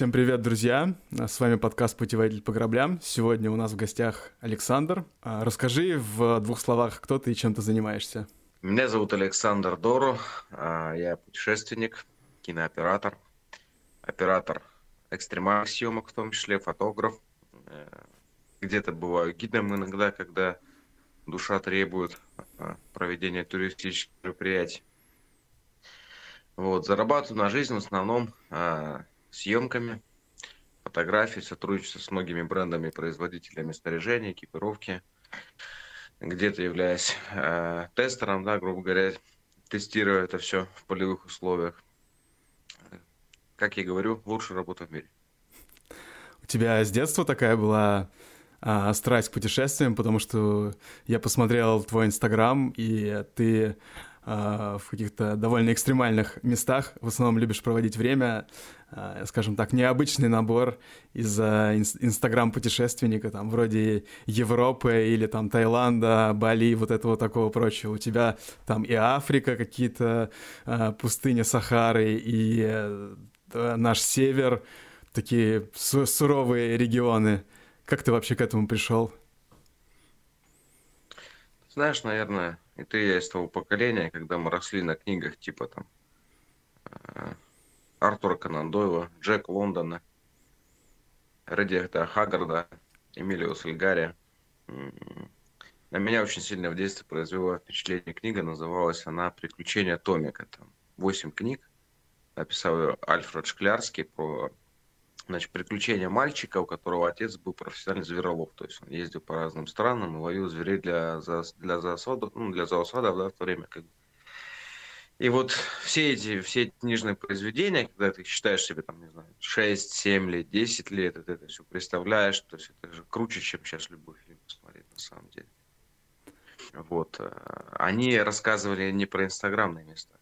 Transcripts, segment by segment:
Всем привет, друзья! С вами подкаст «Путеводитель по граблям». Сегодня у нас в гостях Александр. А, расскажи в двух словах, кто ты и чем ты занимаешься. Меня зовут Александр Дору. А, я путешественник, кинооператор, оператор экстремальных съемок, в том числе фотограф. Э, где-то бываю гидом иногда, когда душа требует а, проведения туристических мероприятий. Вот, зарабатываю на жизнь в основном съемками, фотографий, сотрудничество с многими брендами, производителями снаряжения, экипировки. Где-то являясь э, тестером, да, грубо говоря, тестируя это все в полевых условиях. Как я говорю, лучшая работа в мире. У тебя с детства такая была а, страсть к путешествиям, потому что я посмотрел твой инстаграм, и ты в каких-то довольно экстремальных местах в основном любишь проводить время, а, скажем так, необычный набор из инстаграм-путешественника, там, вроде Европы или там Таиланда, Бали, вот этого такого прочего. У тебя там и Африка, какие-то а, пустыни Сахары, и э, наш север, такие суровые регионы. Как ты вообще к этому пришел? Знаешь, наверное, и ты я из того поколения, когда мы росли на книгах типа там э, Артура Конан Дойла, Джек Лондона, Редиахта Хаггарда, Эмилио Сальгари. На меня очень сильно в детстве произвела впечатление книга, называлась она «Приключения Томика». Там восемь книг, написал ее Альфред Шклярский про значит, приключения мальчика, у которого отец был профессиональный зверолов. То есть он ездил по разным странам и ловил зверей для, для засадов, ну, для зоосадов, да, в то время. Как... И вот все эти, все эти книжные произведения, когда ты считаешь себе, там, не знаю, 6, 7 лет, 10 лет, это, это все представляешь, то есть это же круче, чем сейчас любой фильм посмотреть, на самом деле. Вот. Э, они рассказывали не про инстаграмные места.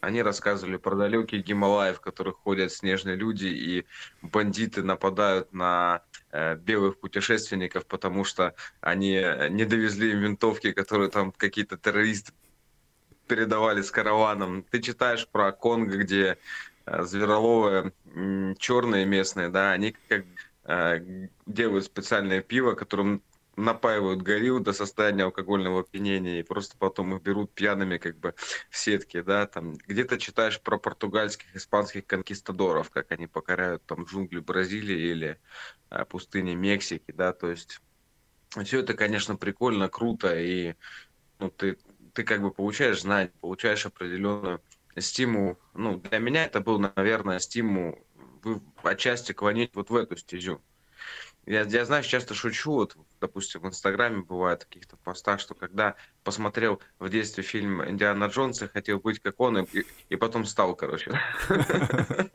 Они рассказывали про далекие Гималаи, в которых ходят снежные люди, и бандиты нападают на э, белых путешественников, потому что они не довезли им винтовки, которые там какие-то террористы передавали с караваном. Ты читаешь про Конго, где э, звероловые черные местные, да, они как э, делают специальное пиво, которым напаивают горилл до состояния алкогольного опьянения и просто потом их берут пьяными как бы в сетке, да, там где-то читаешь про португальских, испанских конкистадоров, как они покоряют там джунгли Бразилии или а, пустыни Мексики, да, то есть все это, конечно, прикольно, круто, и ну, ты, ты как бы получаешь знания, получаешь определенную стимул. Ну, для меня это был, наверное, стимул отчасти клонить вот в эту стезю. Я, я знаешь, часто шучу, вот, допустим, в Инстаграме бывает в каких-то постах, что когда посмотрел в детстве фильм Индиана Джонса, хотел быть как он, и, и потом стал, короче.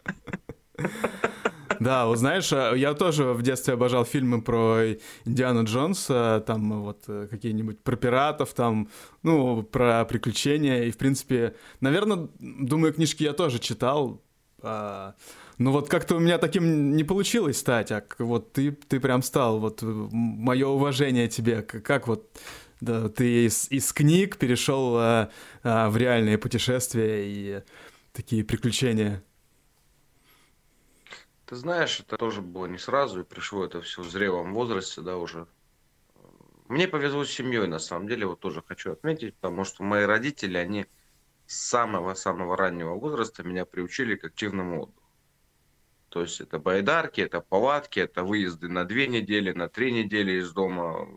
Да, вот знаешь, а, я тоже в детстве обожал фильмы про Индиана Джонса, там вот э, какие-нибудь про пиратов, там, ну, про приключения. И, в принципе, наверное, думаю, книжки я тоже читал. Ну вот как-то у меня таким не получилось стать, а вот ты, ты прям стал, вот мое уважение тебе, как вот да, ты из, из книг перешел а, а, в реальные путешествия и такие приключения. Ты знаешь, это тоже было не сразу, и пришло это все в зрелом возрасте, да, уже. Мне повезло с семьей, на самом деле, вот тоже хочу отметить, потому что мои родители, они с самого-самого раннего возраста меня приучили к активному отдыху. То есть это байдарки, это палатки, это выезды на две недели, на три недели из дома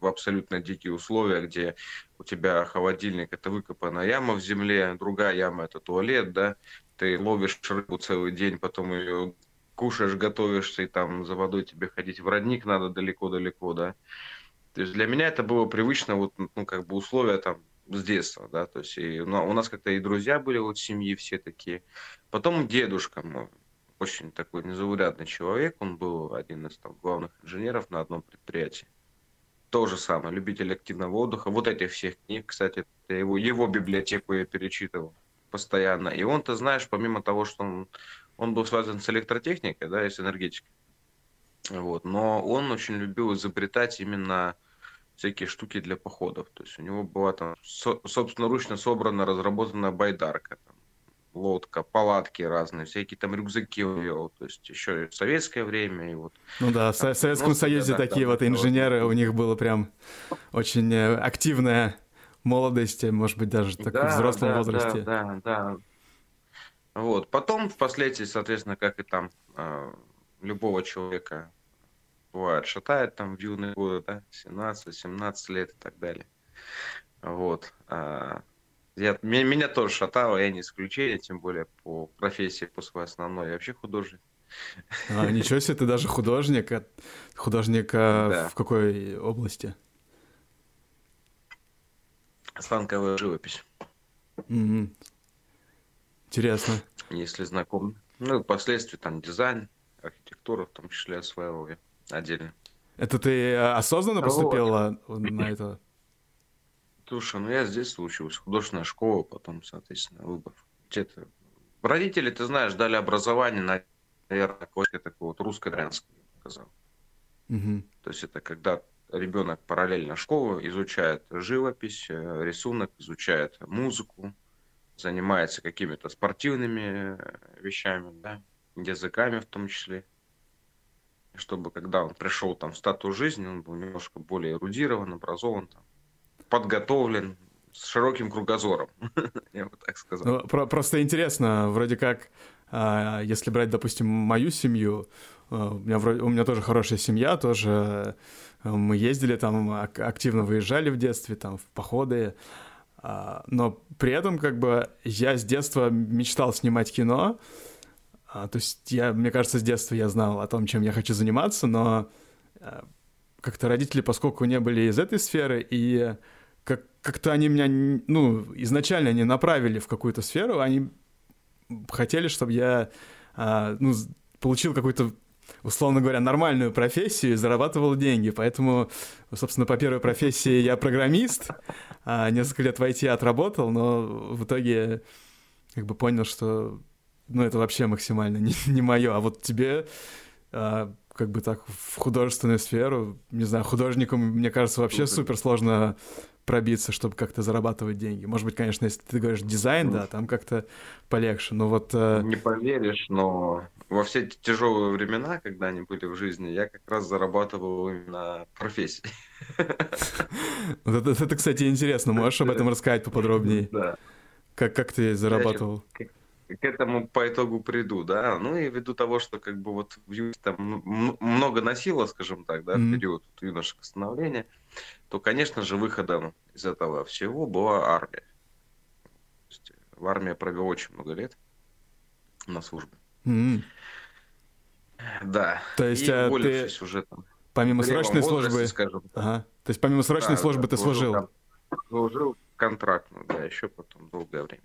в абсолютно дикие условия, где у тебя холодильник это выкопанная яма в земле, другая яма это туалет, да, ты ловишь рыбу целый день, потом ее кушаешь, готовишься, и там за водой тебе ходить в родник надо далеко-далеко, да. То есть для меня это было привычно, вот, ну, как бы условия там с детства, да, то есть и, ну, у нас как-то и друзья были вот семьи все такие. Потом дедушка мой, очень такой незаурядный человек. Он был один из там, главных инженеров на одном предприятии. То же самое, любитель активного отдыха. Вот этих всех книг, кстати, его, его библиотеку я перечитывал постоянно. И он, ты знаешь, помимо того, что он, он был связан с электротехникой, да, и с энергетикой, вот, но он очень любил изобретать именно всякие штуки для походов. То есть у него была там, со, собственноручно собрана, разработанная байдарка, там, лодка, палатки разные, всякие там рюкзаки он вел, то есть еще в советское время. И вот, ну да, в Советском Союзе такие вот инженеры, у них было прям очень э, активная молодость, может быть, даже так да, в взрослом да, возрасте. Да, да, да. Вот. Потом, впоследствии, соответственно, как и там э, любого человека бывает, шатает там в юные годы, да, 17-17 лет и так далее. Вот. А, я, меня, меня тоже шатало, я не исключение, тем более по профессии, по своей основной, я вообще художник. А, ничего себе, ты даже художник. А художник а, да. в какой области? Станковая живопись. Mm-hmm. Интересно. Если знаком. Ну, впоследствии там дизайн, архитектура в том числе осваивал я отдельно. Это ты осознанно поступила вот. на это? Слушай, ну я здесь учился, художественная школа, потом, соответственно, выбор. Где-то... Родители, ты знаешь, дали образование, наверное, какое-то такое вот русско-дрянское, сказал. Угу. То есть это когда ребенок параллельно школу изучает живопись, э, рисунок, изучает музыку, занимается какими-то спортивными э, вещами, да, языками в том числе. Чтобы когда он пришел там в статус жизни, он был немножко более эрудирован, образован, там, подготовлен, с широким кругозором, я бы так сказал. Ну, про- просто интересно, вроде как, э, если брать, допустим, мою семью, э, у, меня вроде, у меня тоже хорошая семья, тоже э, мы ездили там, активно выезжали в детстве, там, в походы, э, но при этом как бы я с детства мечтал снимать кино, э, то есть я, мне кажется, с детства я знал о том, чем я хочу заниматься, но э, как-то родители, поскольку не были из этой сферы, и как, как-то они меня, ну, изначально не направили в какую-то сферу, они хотели, чтобы я, а, ну, получил какую-то условно говоря, нормальную профессию и зарабатывал деньги. Поэтому, собственно, по первой профессии я программист, а несколько лет в IT отработал, но в итоге как бы понял, что ну, это вообще максимально не, не мое. А вот тебе а, как бы так в художественную сферу, не знаю, художникам, мне кажется, вообще супер сложно пробиться, чтобы как-то зарабатывать деньги. Может быть, конечно, если ты говоришь дизайн, да, там как-то полегче, но вот... Э... Не поверишь, но во все эти тяжелые времена, когда они были в жизни, я как раз зарабатывал именно профессией. Это, это, кстати, интересно. Можешь об этом рассказать поподробнее? Да. Как, как ты зарабатывал? К этому по итогу приду, да. Ну и ввиду того, что как бы вот в юности там много носило, скажем так, да, в период юношеского становления, то, конечно же, выходом из этого всего была армия. Есть, в армии провел очень много лет на службе. Mm-hmm. Да. То есть и а ты уже там помимо срочной возрасте, службы, скажем так. Ага. То есть помимо срочной да, службы да, ты служил? Служил контрактно, да, еще потом долгое время.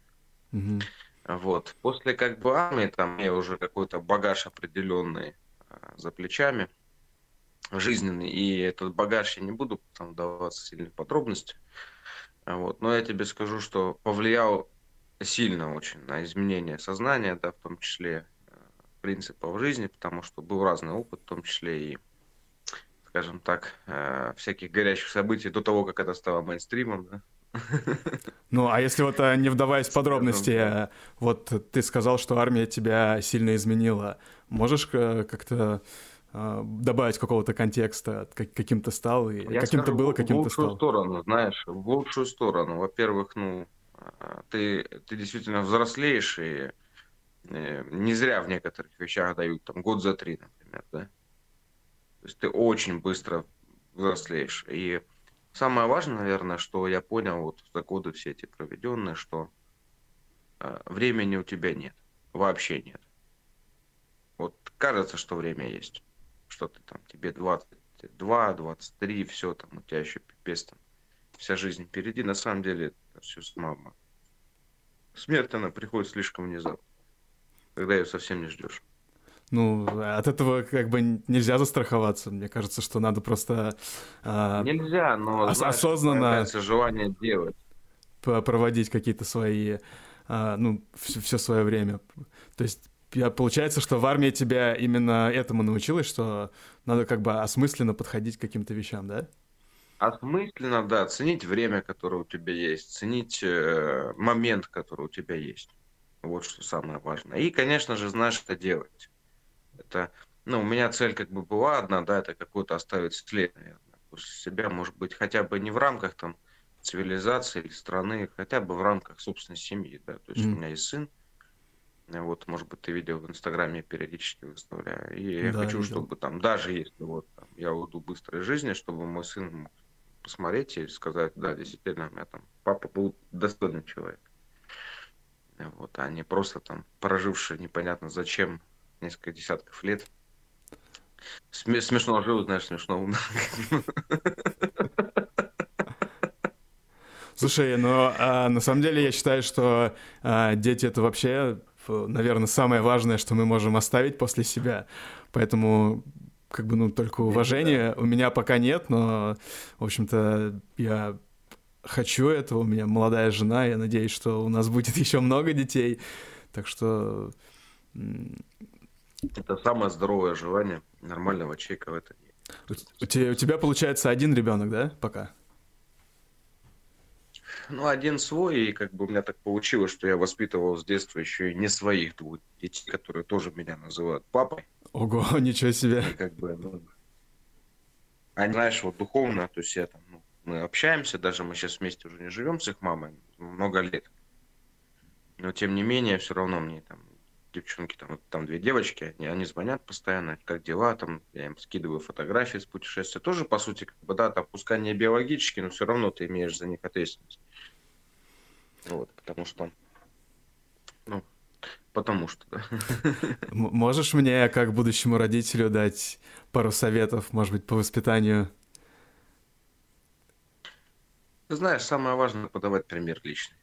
Угу. Вот. После как бы армии, там я уже какой-то багаж определенный а, за плечами, жизненный, и этот багаж я не буду там вдаваться сильно в подробности. Вот. Но я тебе скажу, что повлиял сильно очень на изменение сознания, да, в том числе а, принципов жизни, потому что был разный опыт, в том числе и, скажем так, а, всяких горячих событий до того, как это стало мейнстримом, да, ну, а если вот э, не вдаваясь в подробности, э, вот ты сказал, что армия тебя сильно изменила. Можешь э, как-то добавить какого-то контекста, каким то стал, и каким-то было, каким то стал? В лучшую сторону, знаешь, в лучшую сторону. Во-первых, ну, ты, ты действительно взрослеешь, и не зря в некоторых вещах дают там год за три, например, да? То есть ты очень быстро взрослеешь, и Самое важное, наверное, что я понял вот за годы все эти проведенные, что э, времени у тебя нет. Вообще нет. Вот кажется, что время есть. Что ты там, тебе 22, 23, все там, у тебя еще пипец там. Вся жизнь впереди. На самом деле, это все мама. Смерть, она приходит слишком внезапно. Когда ее совсем не ждешь. Ну, от этого как бы нельзя застраховаться. Мне кажется, что надо просто... Э, нельзя, но ос- знаешь, осознанно... желание делать. Проводить какие-то свои... Э, ну, все, все свое время. То есть получается, что в армии тебя именно этому научилось, что надо как бы осмысленно подходить к каким-то вещам, да? Осмысленно, да. Ценить время, которое у тебя есть. Ценить э, момент, который у тебя есть. Вот что самое важное. И, конечно же, знаешь, это делать. Это, ну, у меня цель как бы была одна, да, это какой-то оставить след, наверное, после себя, может быть, хотя бы не в рамках там цивилизации или страны, хотя бы в рамках собственной семьи, да. То есть mm. у меня есть сын, вот, может быть, ты видел в Инстаграме, периодически выставляю. И я хочу, видел. чтобы там, даже если вот там, я уйду быстрой жизни, чтобы мой сын мог посмотреть и сказать, да, действительно, у меня там папа был достойный человек. Вот, а не просто там проживший непонятно зачем несколько десятков лет. Сме- смешно жил, знаешь, смешно умно. Слушай, ну а, на самом деле я считаю, что а, дети это вообще наверное, самое важное, что мы можем оставить после себя. Поэтому как бы, ну, только уважение у меня пока нет, но, в общем-то, я хочу этого, у меня молодая жена, я надеюсь, что у нас будет еще много детей, так что... Это самое здоровое желание нормального человека в этом У, у, тебя, у тебя, получается, один ребенок, да, пока? Ну, один свой, и как бы у меня так получилось, что я воспитывал с детства еще и не своих двух детей, которые тоже меня называют папой. Ого, ничего себе. И как бы, ну, они, знаешь, вот духовно, то есть я там, ну, мы общаемся, даже мы сейчас вместе уже не живем с их мамой много лет. Но тем не менее, все равно мне там девчонки, там, там две девочки, они, они звонят постоянно, как дела, там, я им скидываю фотографии с путешествия. Тоже, по сути, как бы, да, там, пускай не биологически, но все равно ты имеешь за них ответственность. Вот, потому что, ну, потому что, да. Можешь мне, как будущему родителю, дать пару советов, может быть, по воспитанию? Ты знаешь, самое важное подавать пример личный.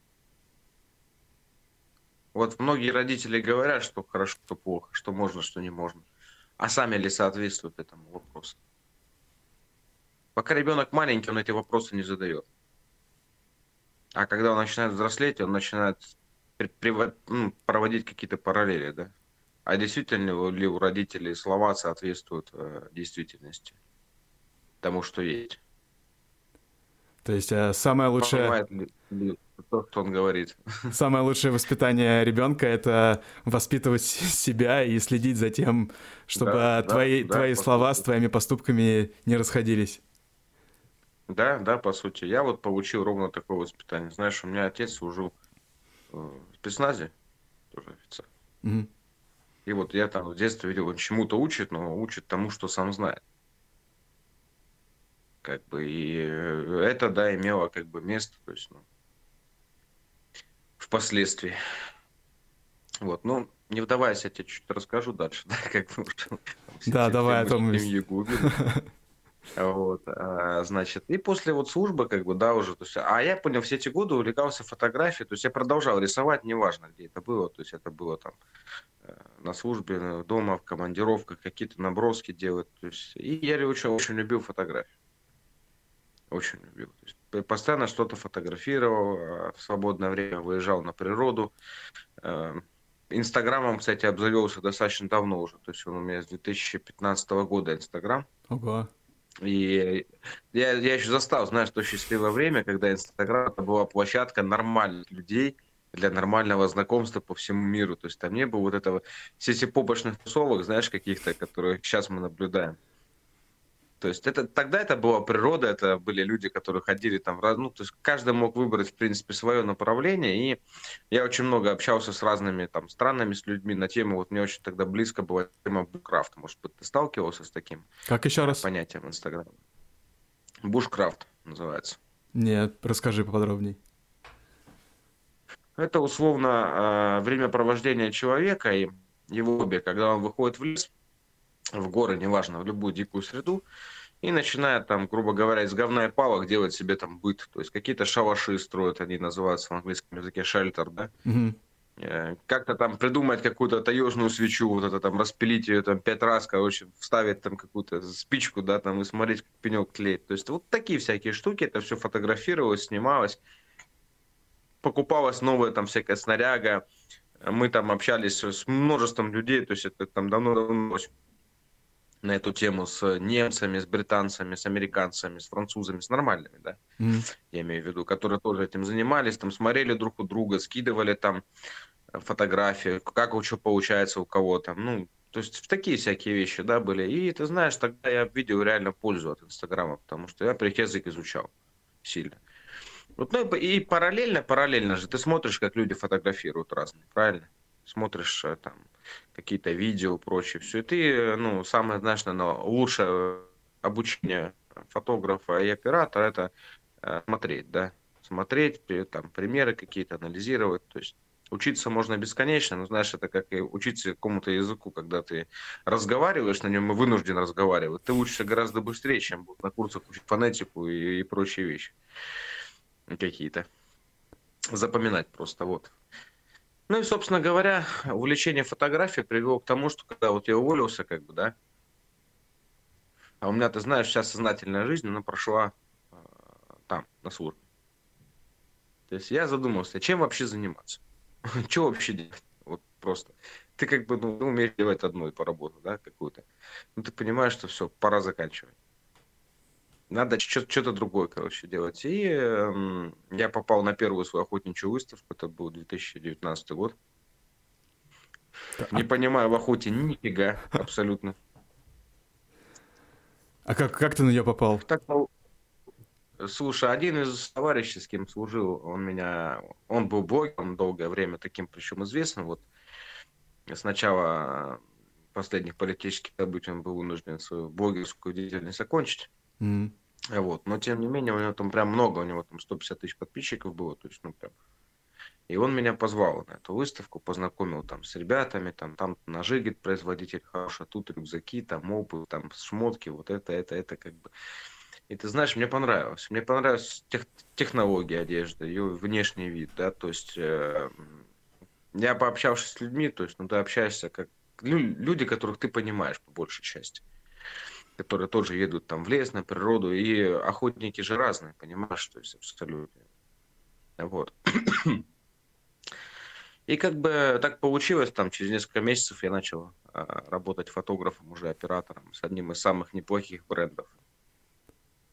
Вот многие родители говорят, что хорошо, что плохо, что можно, что не можно. А сами ли соответствуют этому вопросу? Пока ребенок маленький, он эти вопросы не задает. А когда он начинает взрослеть, он начинает ну, проводить какие-то параллели, да? А действительно ли у родителей слова соответствуют э, действительности? Тому, что есть. То есть э, самое лучшее... Понимает ли, ли то, что он говорит. Самое лучшее воспитание ребенка это воспитывать себя и следить за тем, чтобы да, твои, да, твои да, слова с твоими поступками не расходились. Да, да, по сути. Я вот получил ровно такое воспитание. Знаешь, у меня отец служил э, в спецназе, тоже офицер. Угу. И вот я там в детстве видел, он чему-то учит, но учит тому, что сам знает. Как бы, и э, это, да, имело как бы место, то есть, ну, впоследствии. Вот, ну, не вдаваясь, я тебе чуть расскажу дальше, да, как бы Да, давай о том. Вот, а, значит, и после вот службы, как бы, да, уже, то есть, а я понял, все эти годы увлекался фотографией, то есть я продолжал рисовать, неважно, где это было, то есть это было там э, на службе, дома, в командировках, какие-то наброски делать, то есть, и я очень, очень любил фотографию, очень любил, то есть, постоянно что-то фотографировал, а, в свободное время выезжал на природу. Э, Инстаграмом, кстати, обзавелся достаточно давно уже. То есть он у меня с 2015 года Инстаграм. Ого. И я, я еще застал, знаешь, то счастливое время, когда Инстаграм это была площадка нормальных людей для нормального знакомства по всему миру. То есть там не было вот этого сети-попочных тусовок, знаешь, каких-то, которые сейчас мы наблюдаем. То есть это, тогда это была природа, это были люди, которые ходили там, ну, то есть каждый мог выбрать, в принципе, свое направление, и я очень много общался с разными там странами, с людьми на тему, вот мне очень тогда близко была тема буккрафта, может быть, ты сталкивался с таким как еще раз? понятием в Инстаграме? Бушкрафт называется. Нет, расскажи поподробней. Это условно э, времяпровождение человека и его хобби, когда он выходит в лес, в горы, неважно, в любую дикую среду, и начинает там, грубо говоря, из говна и палок делать себе там быт. То есть какие-то шалаши строят, они называются в английском языке шельтер, да? Mm-hmm. Как-то там придумать какую-то таежную свечу, вот это там распилить ее там пять раз, короче, вставить там какую-то спичку, да, там и смотреть, как пенек тлеет. То есть вот такие всякие штуки, это все фотографировалось, снималось, покупалась новая там всякая снаряга, мы там общались с множеством людей, то есть это там давно-давно на эту тему с немцами, с британцами, с американцами, с французами, с нормальными, да, mm. я имею в виду, которые тоже этим занимались, там смотрели друг у друга, скидывали там фотографии, как что получается у кого там, ну, то есть в такие всякие вещи, да, были. И ты знаешь, тогда я видел реально пользу от Инстаграма, потому что я язык изучал сильно. Вот, ну и параллельно, параллельно же ты смотришь, как люди фотографируют разные, правильно? Смотришь э, там какие-то видео, прочее, все. И ты, ну, самое, знаешь, наверное, лучшее обучение фотографа и оператора это э, смотреть, да, смотреть, там, примеры какие-то анализировать, то есть Учиться можно бесконечно, но знаешь, это как и учиться какому-то языку, когда ты разговариваешь на нем и вынужден разговаривать. Ты учишься гораздо быстрее, чем на курсах учить фонетику и, и прочие вещи какие-то. Запоминать просто, вот. Ну и, собственно говоря, увлечение фотографией привело к тому, что когда вот я уволился, как бы, да, а у меня, ты знаешь, вся сознательная жизнь, она прошла э, там, на службе. То есть я задумался, чем вообще заниматься? Что вообще делать? Вот просто. Ты как бы ну, умеешь делать одну и по работу, да, какую-то. Ну, ты понимаешь, что все, пора заканчивать. Надо что-то другое, короче, делать. И э, я попал на первую свою охотничью выставку. Это был 2019 год. Не понимаю в охоте нифига, абсолютно. А как, как ты на нее попал? Так, Слушай, один из товарищей, с кем служил, он меня, он был блогером долгое время, таким причем известным. Вот сначала последних политических событий он был вынужден свою блогерскую деятельность закончить. Mm-hmm. Вот. Но тем не менее, у него там прям много, у него там 150 тысяч подписчиков было, то есть, ну, прям. И он меня позвал на эту выставку, познакомил там с ребятами, там, там ножи, говорит, производитель хороший, тут рюкзаки, там обувь, там шмотки, вот это, это, это как бы. И ты знаешь, мне понравилось. Мне понравилась тех, технология одежды, ее внешний вид, да, то есть э, я пообщавшись с людьми, то есть, ну, ты общаешься как люди, которых ты понимаешь по большей части, которые тоже едут там в лес, на природу, и охотники же разные, понимаешь, то есть абсолютно. Вот. И как бы так получилось, там через несколько месяцев я начал э, работать фотографом, уже оператором с одним из самых неплохих брендов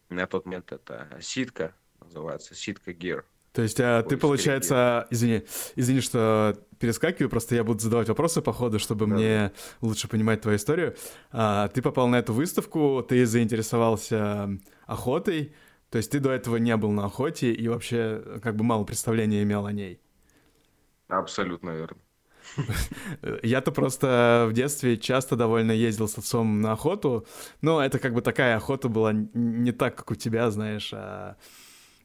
на тот момент это ситка, называется ситка Gear. То есть а, ты, получается, извини, извини, что перескакиваю, просто я буду задавать вопросы по ходу, чтобы да. мне лучше понимать твою историю. А, ты попал на эту выставку, ты заинтересовался охотой, то есть ты до этого не был на охоте и вообще как бы мало представления имел о ней. Абсолютно верно. Я-то просто в детстве часто довольно ездил с отцом на охоту, но это как бы такая охота была не так, как у тебя, знаешь, а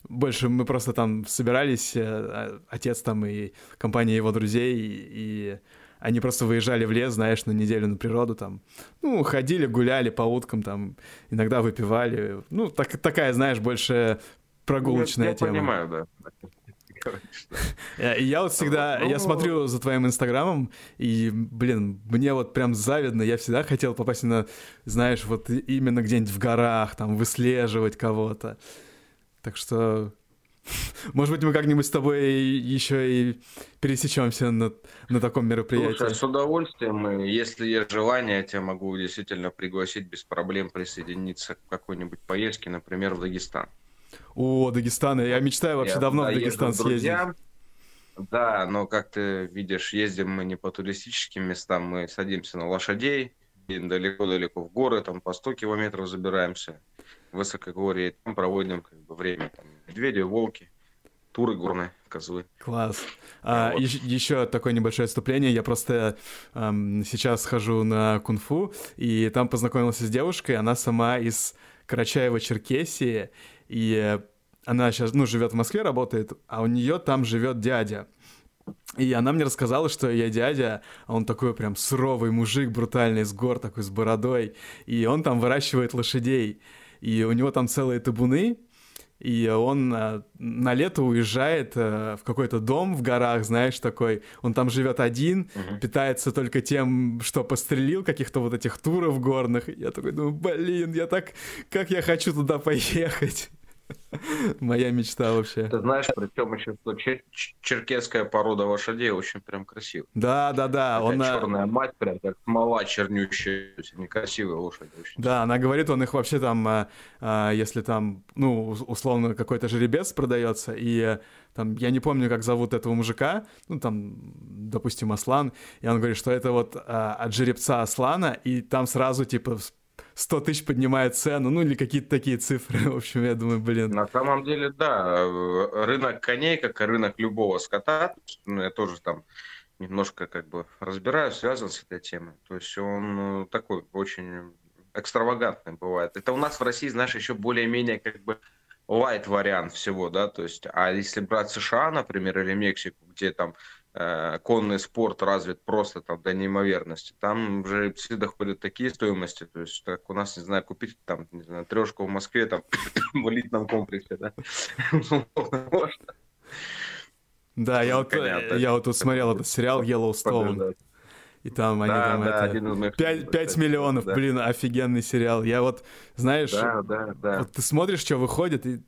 больше мы просто там собирались, э, а, отец там и компания его друзей, и они просто выезжали в лес, знаешь, на неделю на природу там, ну, ходили, гуляли по уткам там, иногда выпивали, ну, так, такая, знаешь, больше прогулочная я, я тема. Я понимаю, да короче. Я вот всегда, я смотрю за твоим инстаграмом, и, блин, мне вот прям завидно, я всегда хотел попасть на, знаешь, вот именно где-нибудь в горах, там, выслеживать кого-то. Так что, может быть, мы как-нибудь с тобой еще и пересечемся на, на таком мероприятии. Слушай, с удовольствием. Если есть желание, я тебя могу действительно пригласить без проблем присоединиться к какой-нибудь поездке, например, в Дагестан. О, Дагестан. Я мечтаю вообще я давно в Дагестан съездить. Да, но как ты видишь, ездим мы не по туристическим местам, мы садимся на лошадей, далеко-далеко в горы, там по 100 километров забираемся высокогорье, там проводим как бы время, там, медведи, волки, туры горные, козлы. Класс. А, вот. еще, еще такое небольшое отступление. Я просто эм, сейчас хожу на кунг-фу, и там познакомился с девушкой, она сама из Карачаева-Черкесии, и она сейчас, ну, живет в Москве, работает, а у нее там живет дядя. И она мне рассказала, что я дядя, а он такой прям суровый мужик, брутальный, с гор, такой с бородой, и он там выращивает лошадей, и у него там целые табуны, и он а, на лето уезжает а, в какой-то дом в горах, знаешь, такой. Он там живет один, uh-huh. питается только тем, что пострелил каких-то вот этих туров горных. Я такой думаю, блин, я так, как я хочу туда поехать. Моя мечта вообще. Ты знаешь, причем еще что черкесская порода лошадей очень прям красивая. Да, да, да. Он черная мать прям как смола чернющая, некрасивая лошадь. Очень. Да, она говорит, он их вообще там, а, а, если там, ну, условно, какой-то жеребец продается, и там, я не помню, как зовут этого мужика, ну, там, допустим, Аслан, и он говорит, что это вот а, от жеребца Аслана, и там сразу, типа, 100 тысяч поднимает цену, ну или какие-то такие цифры. В общем, я думаю, блин. На самом деле, да, рынок коней, как и рынок любого скота, ну, я тоже там немножко как бы разбираюсь, связан с этой темой. То есть он ну, такой очень экстравагантный бывает. Это у нас в России, знаешь, еще более-менее как бы лайт вариант всего, да, то есть, а если брать США, например, или Мексику, где там Э, конный спорт развит просто там до неимоверности. Там уже все доходят такие стоимости, то есть как у нас, не знаю, купить там, не знаю, трешку в Москве там в элитном комплексе, да? Да, я вот, я вот тут смотрел этот сериал Yellowstone. И там они да, там да, это... 5, 5 миллионов, да. блин, офигенный сериал. Я вот, знаешь, да, да, да. Вот ты смотришь, что выходит, и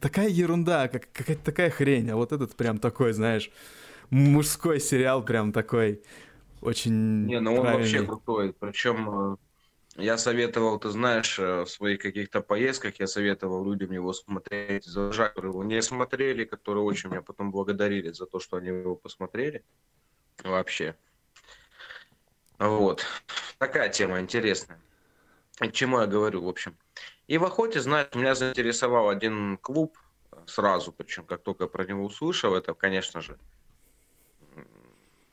такая ерунда, как, какая-то такая хрень, а вот этот прям такой, знаешь, мужской сериал прям такой очень Не, ну он правильный. вообще крутой. Причем э, я советовал, ты знаешь, э, в своих каких-то поездках я советовал людям его смотреть, за которые его не смотрели, которые очень меня потом благодарили за то, что они его посмотрели. Вообще. Вот. Такая тема интересная. К чему я говорю, в общем. И в охоте, знаешь, меня заинтересовал один клуб сразу, причем как только про него услышал, это, конечно же,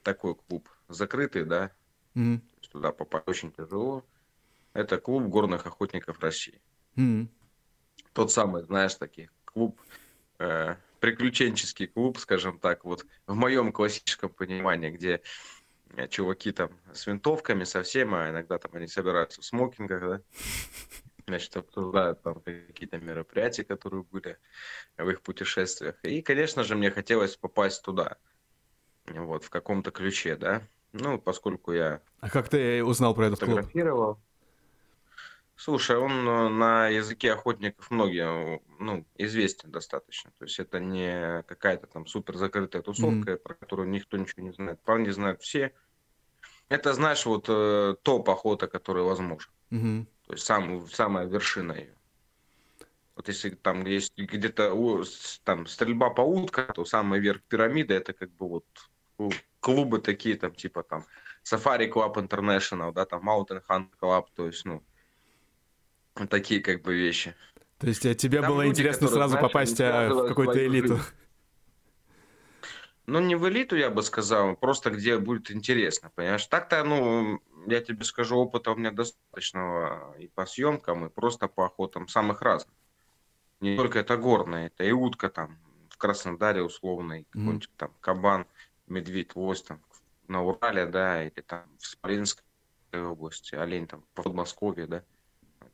такой клуб закрытый, да, mm-hmm. туда попасть очень тяжело. Это клуб горных охотников России. Mm-hmm. Тот самый, знаешь, такие клуб, э, приключенческий клуб, скажем так, вот в моем классическом понимании, где э, чуваки там с винтовками совсем, а иногда там они собираются в смокингах, да, значит, обсуждают там какие-то мероприятия, которые были в их путешествиях. И, конечно же, мне хотелось попасть туда вот, в каком-то ключе, да. Ну, поскольку я... А как ты узнал про этот клуб? Слушай, он э, на языке охотников многие, ну, известен достаточно. То есть это не какая-то там супер закрытая тусовка, mm-hmm. про которую никто ничего не знает. Парни знают все. Это, знаешь, вот э, топ охота, который возможен. Mm-hmm. То есть сам, самая вершина ее. Вот если там есть где-то там стрельба по уткам, то самый верх пирамиды это как бы вот клубы такие, там, типа, там, Safari Club International, да, там, Mountain Hunt Club, то есть, ну, такие, как бы, вещи. То есть, а тебе там было люди, интересно сразу знаешь, попасть а, в какую-то элиту? Жизнь. Ну, не в элиту, я бы сказал, просто где будет интересно, понимаешь? Так-то, ну, я тебе скажу, опыта у меня достаточного и по съемкам, и просто по охотам самых разных. Не только это горное, это и утка там в Краснодаре условный, какой-нибудь mm-hmm. там кабан – медведь, лось там на Урале, да, или там в Смоленской области, олень там в Подмосковье, да.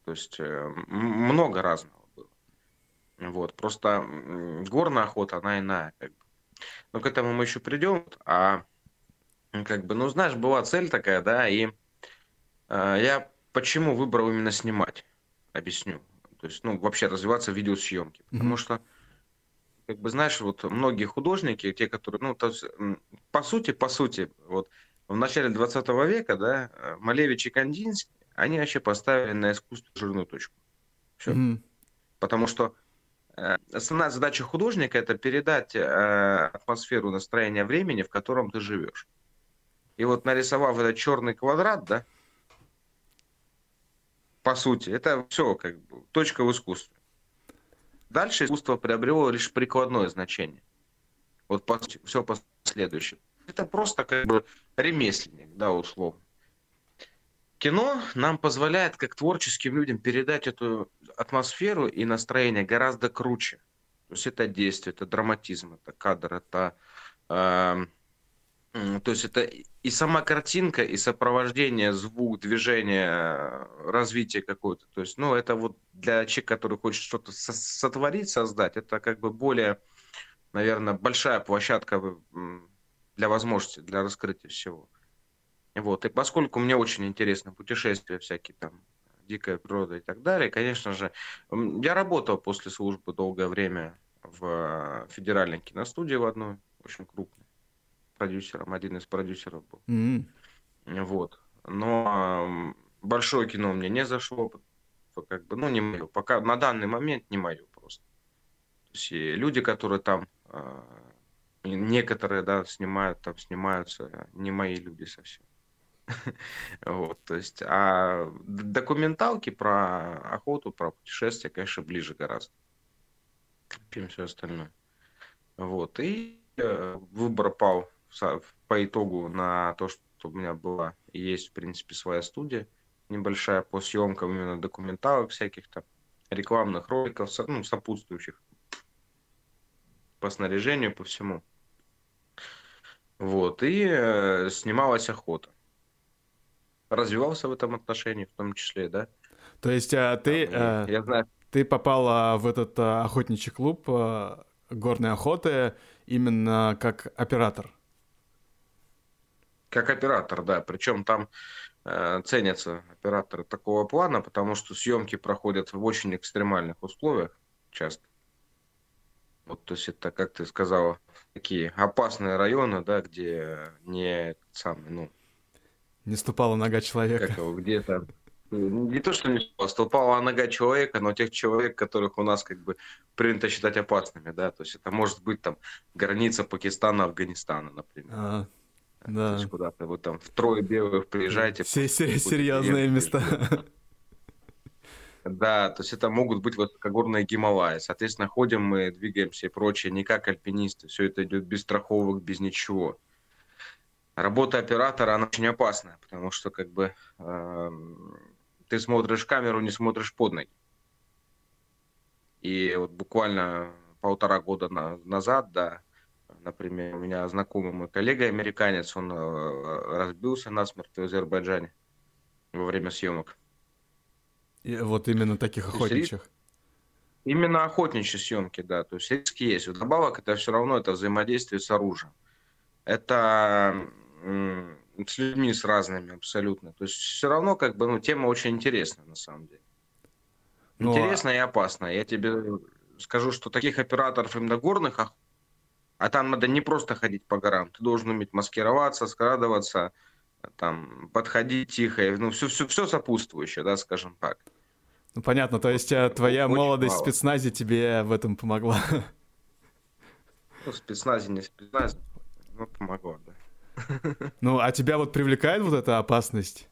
То есть э, много разного было. Вот, просто горная охота, она иная, как бы. Но к этому мы еще придем, а как бы, ну, знаешь, была цель такая, да, и э, я почему выбрал именно снимать, объясню. То есть, ну, вообще развиваться в видеосъемке. Потому mm-hmm. что как бы, знаешь, вот многие художники, те, которые, ну, то есть, по сути, по сути, вот в начале 20 века, да, э, Малевич и Кандинский, они вообще поставили на искусство жирную точку. Все. Mm-hmm. Потому что э, основная задача художника это передать э, атмосферу настроения времени, в котором ты живешь. И вот нарисовав этот черный квадрат, да, по сути, это все как бы точка в искусстве. Дальше искусство приобрело лишь прикладное значение. Вот по, все последующее. Это просто как бы ремесленник, да, условно. Кино нам позволяет, как творческим людям, передать эту атмосферу и настроение гораздо круче. То есть это действие, это драматизм, это кадр, это э, то есть это и сама картинка, и сопровождение, звук, движение, развитие какое-то. То есть, ну, это вот для человека, который хочет что-то сотворить, создать, это как бы более, наверное, большая площадка для возможности, для раскрытия всего. Вот. И поскольку мне очень интересно путешествия всякие там, дикая природа и так далее. Конечно же, я работал после службы долгое время в федеральной киностудии в одной, очень крупной, продюсером, один из продюсеров был. Mm-hmm. Вот. Но большое кино мне не зашло, как бы, ну, не мое. Пока на данный момент не мое просто. То есть люди, которые там, а, некоторые, да, снимают, там снимаются, не мои люди совсем. Вот, то есть, а документалки про охоту, про путешествия, конечно, ближе гораздо, чем все остальное. Вот, и э, выбор пал по итогу на то, что у меня была и есть, в принципе, своя студия небольшая по съемкам именно документалок всяких там, рекламных роликов, ну, сопутствующих по снаряжению, по всему. Вот, и э, снималась охота. Развивался в этом отношении, в том числе, да. То есть а, ты, а, я знаю. ты попала в этот а, охотничий клуб а, горной охоты именно как оператор? Как оператор, да. Причем там э, ценятся операторы такого плана, потому что съемки проходят в очень экстремальных условиях часто. Вот, то есть это, как ты сказала, такие опасные районы, да, где не самый, ну... Не ступала нога человека. Как его, где-то... Не то, что не ступала нога человека, но тех человек, которых у нас как бы принято считать опасными, да, то есть это может быть там граница Пакистана, Афганистана, например. А, да. То есть куда-то вы там в трое белых приезжаете. Все серьезные места. Да, то есть это могут быть высокогорные Гималаи. Соответственно, ходим мы, двигаемся и прочее, не как альпинисты. Все это идет без страховок, без ничего. Работа оператора, она очень опасная, потому что как бы э, ты смотришь камеру, не смотришь под ноги. И вот буквально полтора года на, назад, да, Например, у меня знакомый мой коллега американец, он э, разбился насмерть в Азербайджане во время съемок. И вот именно таких охотничьих. Именно охотничьи съемки, да. То есть риски есть. Вдобавок, это все равно это взаимодействие с оружием. Это с людьми с разными абсолютно. То есть все равно как бы ну тема очень интересная на самом деле. Ну, а интересная а... и опасная. Я тебе скажу, что таких операторов именно горных а там надо не просто ходить по горам, ты должен уметь маскироваться, скрадываться, там, подходить тихо, ну, все, все, все сопутствующее, да, скажем так. Ну, понятно, то есть э, твоя Очень молодость мало. в спецназе тебе в этом помогла? Ну, в спецназе, не в спецназе, но помогло, да. Ну, а тебя вот привлекает вот эта опасность?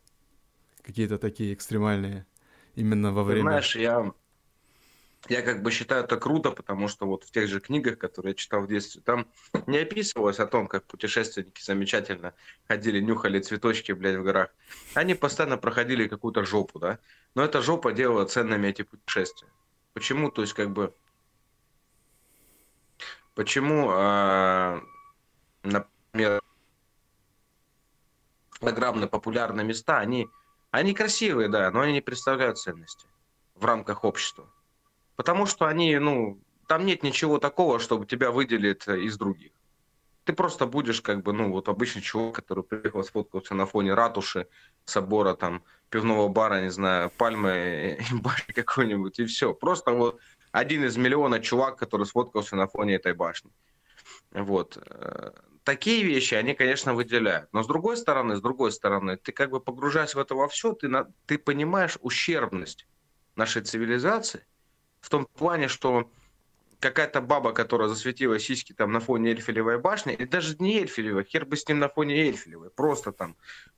Какие-то такие экстремальные именно во время... Знаешь, я я как бы считаю это круто, потому что вот в тех же книгах, которые я читал в детстве, там не описывалось о том, как путешественники замечательно ходили, нюхали цветочки, блядь, в горах. Они постоянно проходили какую-то жопу, да? Но эта жопа делала ценными эти путешествия. Почему? То есть, как бы... Почему, э, например, программно популярные места, они, они красивые, да, но они не представляют ценности в рамках общества. Потому что они, ну, там нет ничего такого, чтобы тебя выделит э, из других. Ты просто будешь как бы, ну, вот обычный человек, который приехал сфоткался на фоне ратуши, собора, там, пивного бара, не знаю, пальмы и башни какой-нибудь, и все. Просто вот один из миллиона чувак, который сфоткался на фоне этой башни. Вот. Э, такие вещи, они, конечно, выделяют. Но с другой стороны, с другой стороны, ты как бы погружаясь в это во все, ты, на, ты понимаешь ущербность нашей цивилизации, в том плане, что какая-то баба, которая засветила сиськи там на фоне Эльфелевой башни, и даже не Эльфелевой, хер бы с ним на фоне Эльфелевой, просто там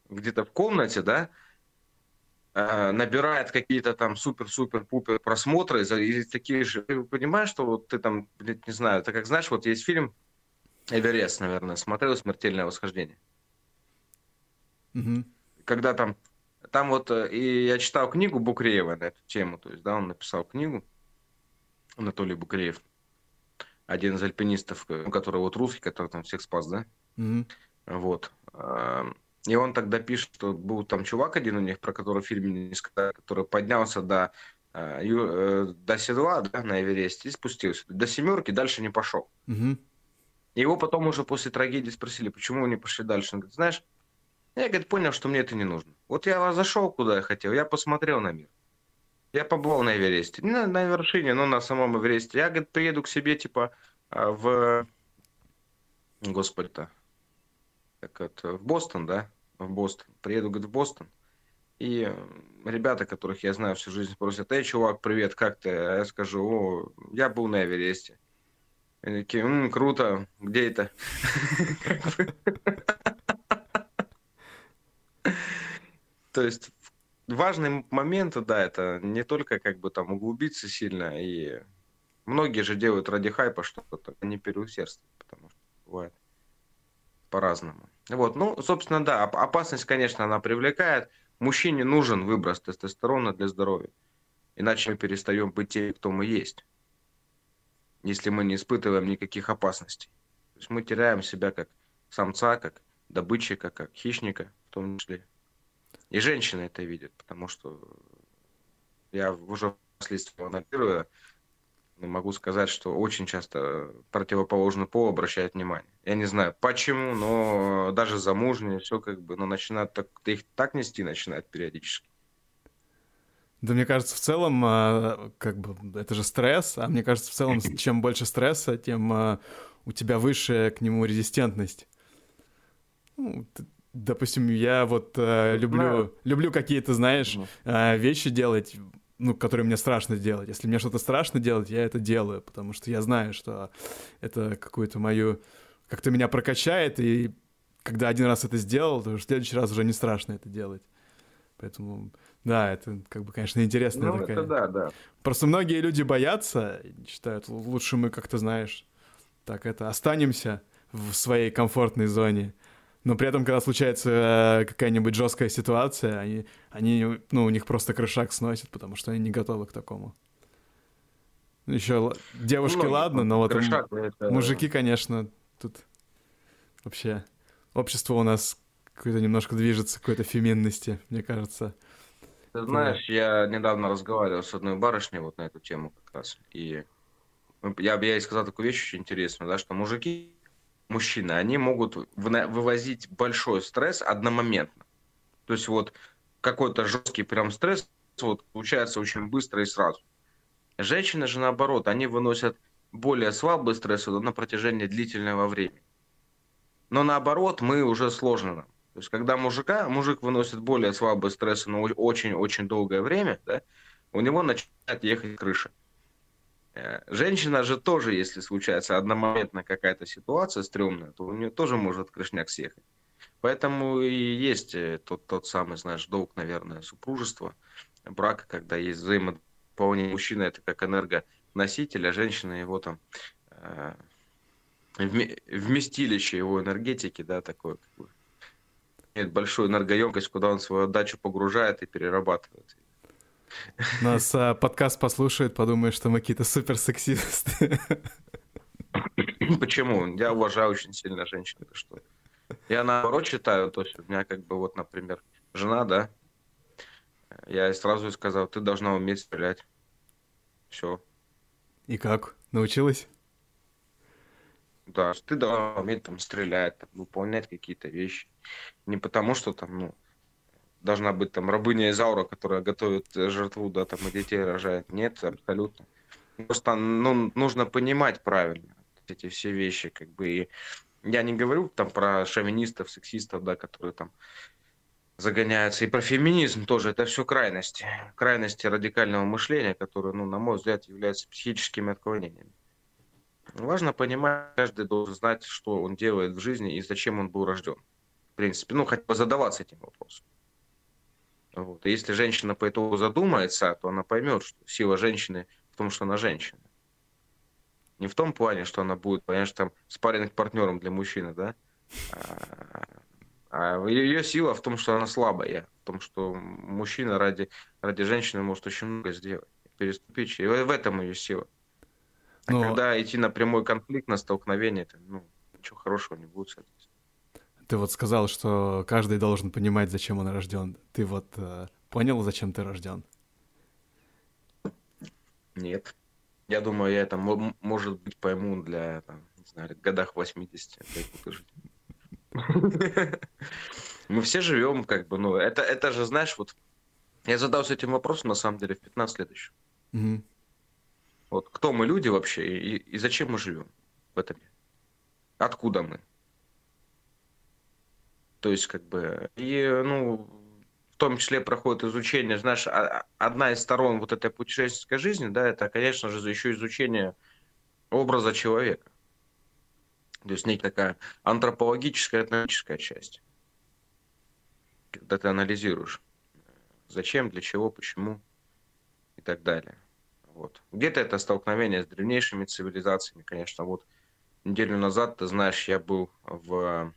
где-то в комнате, да, э, набирает какие-то там супер-супер-пупер просмотры, и такие же, ты понимаешь, что вот ты там, блядь, не знаю, это как знаешь, вот есть фильм Эверест, наверное, смотрел «Смертельное восхождение». Угу. Когда там, там вот, э, и я читал книгу Букреева на эту тему, то есть, да, он написал книгу, Анатолий Букреев, один из альпинистов, э, который вот русский, который там всех спас, да? Mm-hmm. Вот. И он тогда пишет, что был там чувак один у них, про который в фильме не сказали, который поднялся до, э, э, до седла, да, на Эвересте и спустился. До семерки дальше не пошел. Mm-hmm. Его потом уже после трагедии спросили, почему вы не пошли дальше. Он говорит, знаешь, я, говорит, понял, что мне это не нужно. Вот я зашел, куда я хотел, я посмотрел на мир. Я побывал на Эвересте. Не на, на вершине, но на самом Эвересте. Я, говорит, приеду к себе, типа, а, в... Господи-то. Как это? В Бостон, да? В Бостон. Приеду, говорит, в Бостон. И ребята, которых я знаю всю жизнь, просят, эй, чувак, привет, как ты? А я скажу, о, я был на Эвересте. Они такие, М, круто, где это? То есть важный момент, да, это не только как бы там углубиться сильно, и многие же делают ради хайпа что-то, а не переусердствуют, потому что бывает по-разному. Вот, ну, собственно, да, опасность, конечно, она привлекает. Мужчине нужен выброс тестостерона для здоровья. Иначе мы перестаем быть теми, кто мы есть. Если мы не испытываем никаких опасностей. То есть мы теряем себя как самца, как добытчика, как хищника в том числе. И женщины это видят, потому что я уже впоследствии анализируя, могу сказать, что очень часто противоположный пол обращает внимание. Я не знаю почему, но даже замужние все как бы, ну, начинают так, их так нести начинают периодически. Да, мне кажется, в целом, а, как бы, это же стресс, а мне кажется, в целом, чем больше стресса, тем а, у тебя выше к нему резистентность. Ну, допустим, я вот э, люблю, люблю какие-то, знаешь, э, вещи делать, ну, которые мне страшно делать. Если мне что-то страшно делать, я это делаю, потому что я знаю, что это какую-то мою... Как-то меня прокачает, и когда один раз это сделал, то в следующий раз уже не страшно это делать. Поэтому, да, это, как бы, конечно, интересная ну, такая... Это да, да. Просто многие люди боятся, считают, лучше мы как-то, знаешь, так это, останемся в своей комфортной зоне, но при этом, когда случается э, какая-нибудь жесткая ситуация, они, они, ну, у них просто крышак сносит, потому что они не готовы к такому. Еще девушки, ну, ладно, но вот это... мужики, конечно, тут вообще общество у нас какое-то немножко движется какой-то феминности, мне кажется. Ты знаешь, я недавно разговаривал с одной барышней вот на эту тему как раз, и я бы ей сказал такую вещь очень интересную, да, что мужики мужчины, они могут вывозить большой стресс одномоментно. То есть вот какой-то жесткий прям стресс вот, получается очень быстро и сразу. Женщины же наоборот, они выносят более слабый стресс на протяжении длительного времени. Но наоборот, мы уже сложно. То есть, когда мужика, мужик выносит более слабый стресс на очень-очень долгое время, да, у него начинает ехать крыша. Э, женщина же тоже, если случается одномоментно какая-то ситуация стрёмная, то у нее тоже может крышняк съехать. Поэтому и есть э, тот, тот самый, знаешь, долг, наверное, супружества, брака, когда есть взаимодополнение. Мужчина это как энергоноситель, а женщина его там э, вместилище его энергетики, да, такое как бы, имеет большую энергоемкость, куда он свою отдачу погружает и перерабатывает. Нас а, подкаст послушает, подумает, что мы какие-то супер сексисты. Почему? Я уважаю очень сильно женщин. Это что? Я наоборот считаю, то есть у меня как бы вот, например, жена, да, я сразу сказал, ты должна уметь стрелять. Все. И как? Научилась? Да, ты должна уметь там стрелять, там, выполнять какие-то вещи. Не потому, что там, ну, должна быть там рабыня Изаура, которая готовит жертву, да, там и детей рожает. Нет, абсолютно. Просто ну, нужно понимать правильно эти все вещи, как бы. И я не говорю там про шовинистов, сексистов, да, которые там загоняются. И про феминизм тоже. Это все крайности. Крайности радикального мышления, которые, ну, на мой взгляд, являются психическими отклонениями. Важно понимать, каждый должен знать, что он делает в жизни и зачем он был рожден. В принципе, ну, хотя бы задаваться этим вопросом. Вот. И если женщина по итогу задумается, то она поймет, что сила женщины в том, что она женщина. Не в том плане, что она будет, понимаешь, там спарринг партнером для мужчины, да? А, а ее сила в том, что она слабая, в том, что мужчина ради, ради женщины может очень много сделать, переступить. И в этом ее сила. А Но... когда идти на прямой конфликт, на столкновение, это, ну, ничего хорошего не будет с этим. Ты вот сказал, что каждый должен понимать, зачем он рожден. Ты вот э, понял, зачем ты рожден? Нет. Я думаю, я это, может быть, пойму для, там, не знаю, годах 80. Мы все живем, как бы, ну, это, это же, знаешь, вот Я задался этим вопросом, на самом деле, в 15 лет еще. Вот кто мы люди вообще и, и зачем мы живем в этом мире? Откуда мы? То есть, как бы, и, ну, в том числе проходит изучение, знаешь, а- одна из сторон вот этой путешественской жизни, да, это, конечно же, еще изучение образа человека. То есть некая такая антропологическая, этническая часть. Когда ты анализируешь, зачем, для чего, почему и так далее. Вот. Где-то это столкновение с древнейшими цивилизациями, конечно. Вот неделю назад, ты знаешь, я был в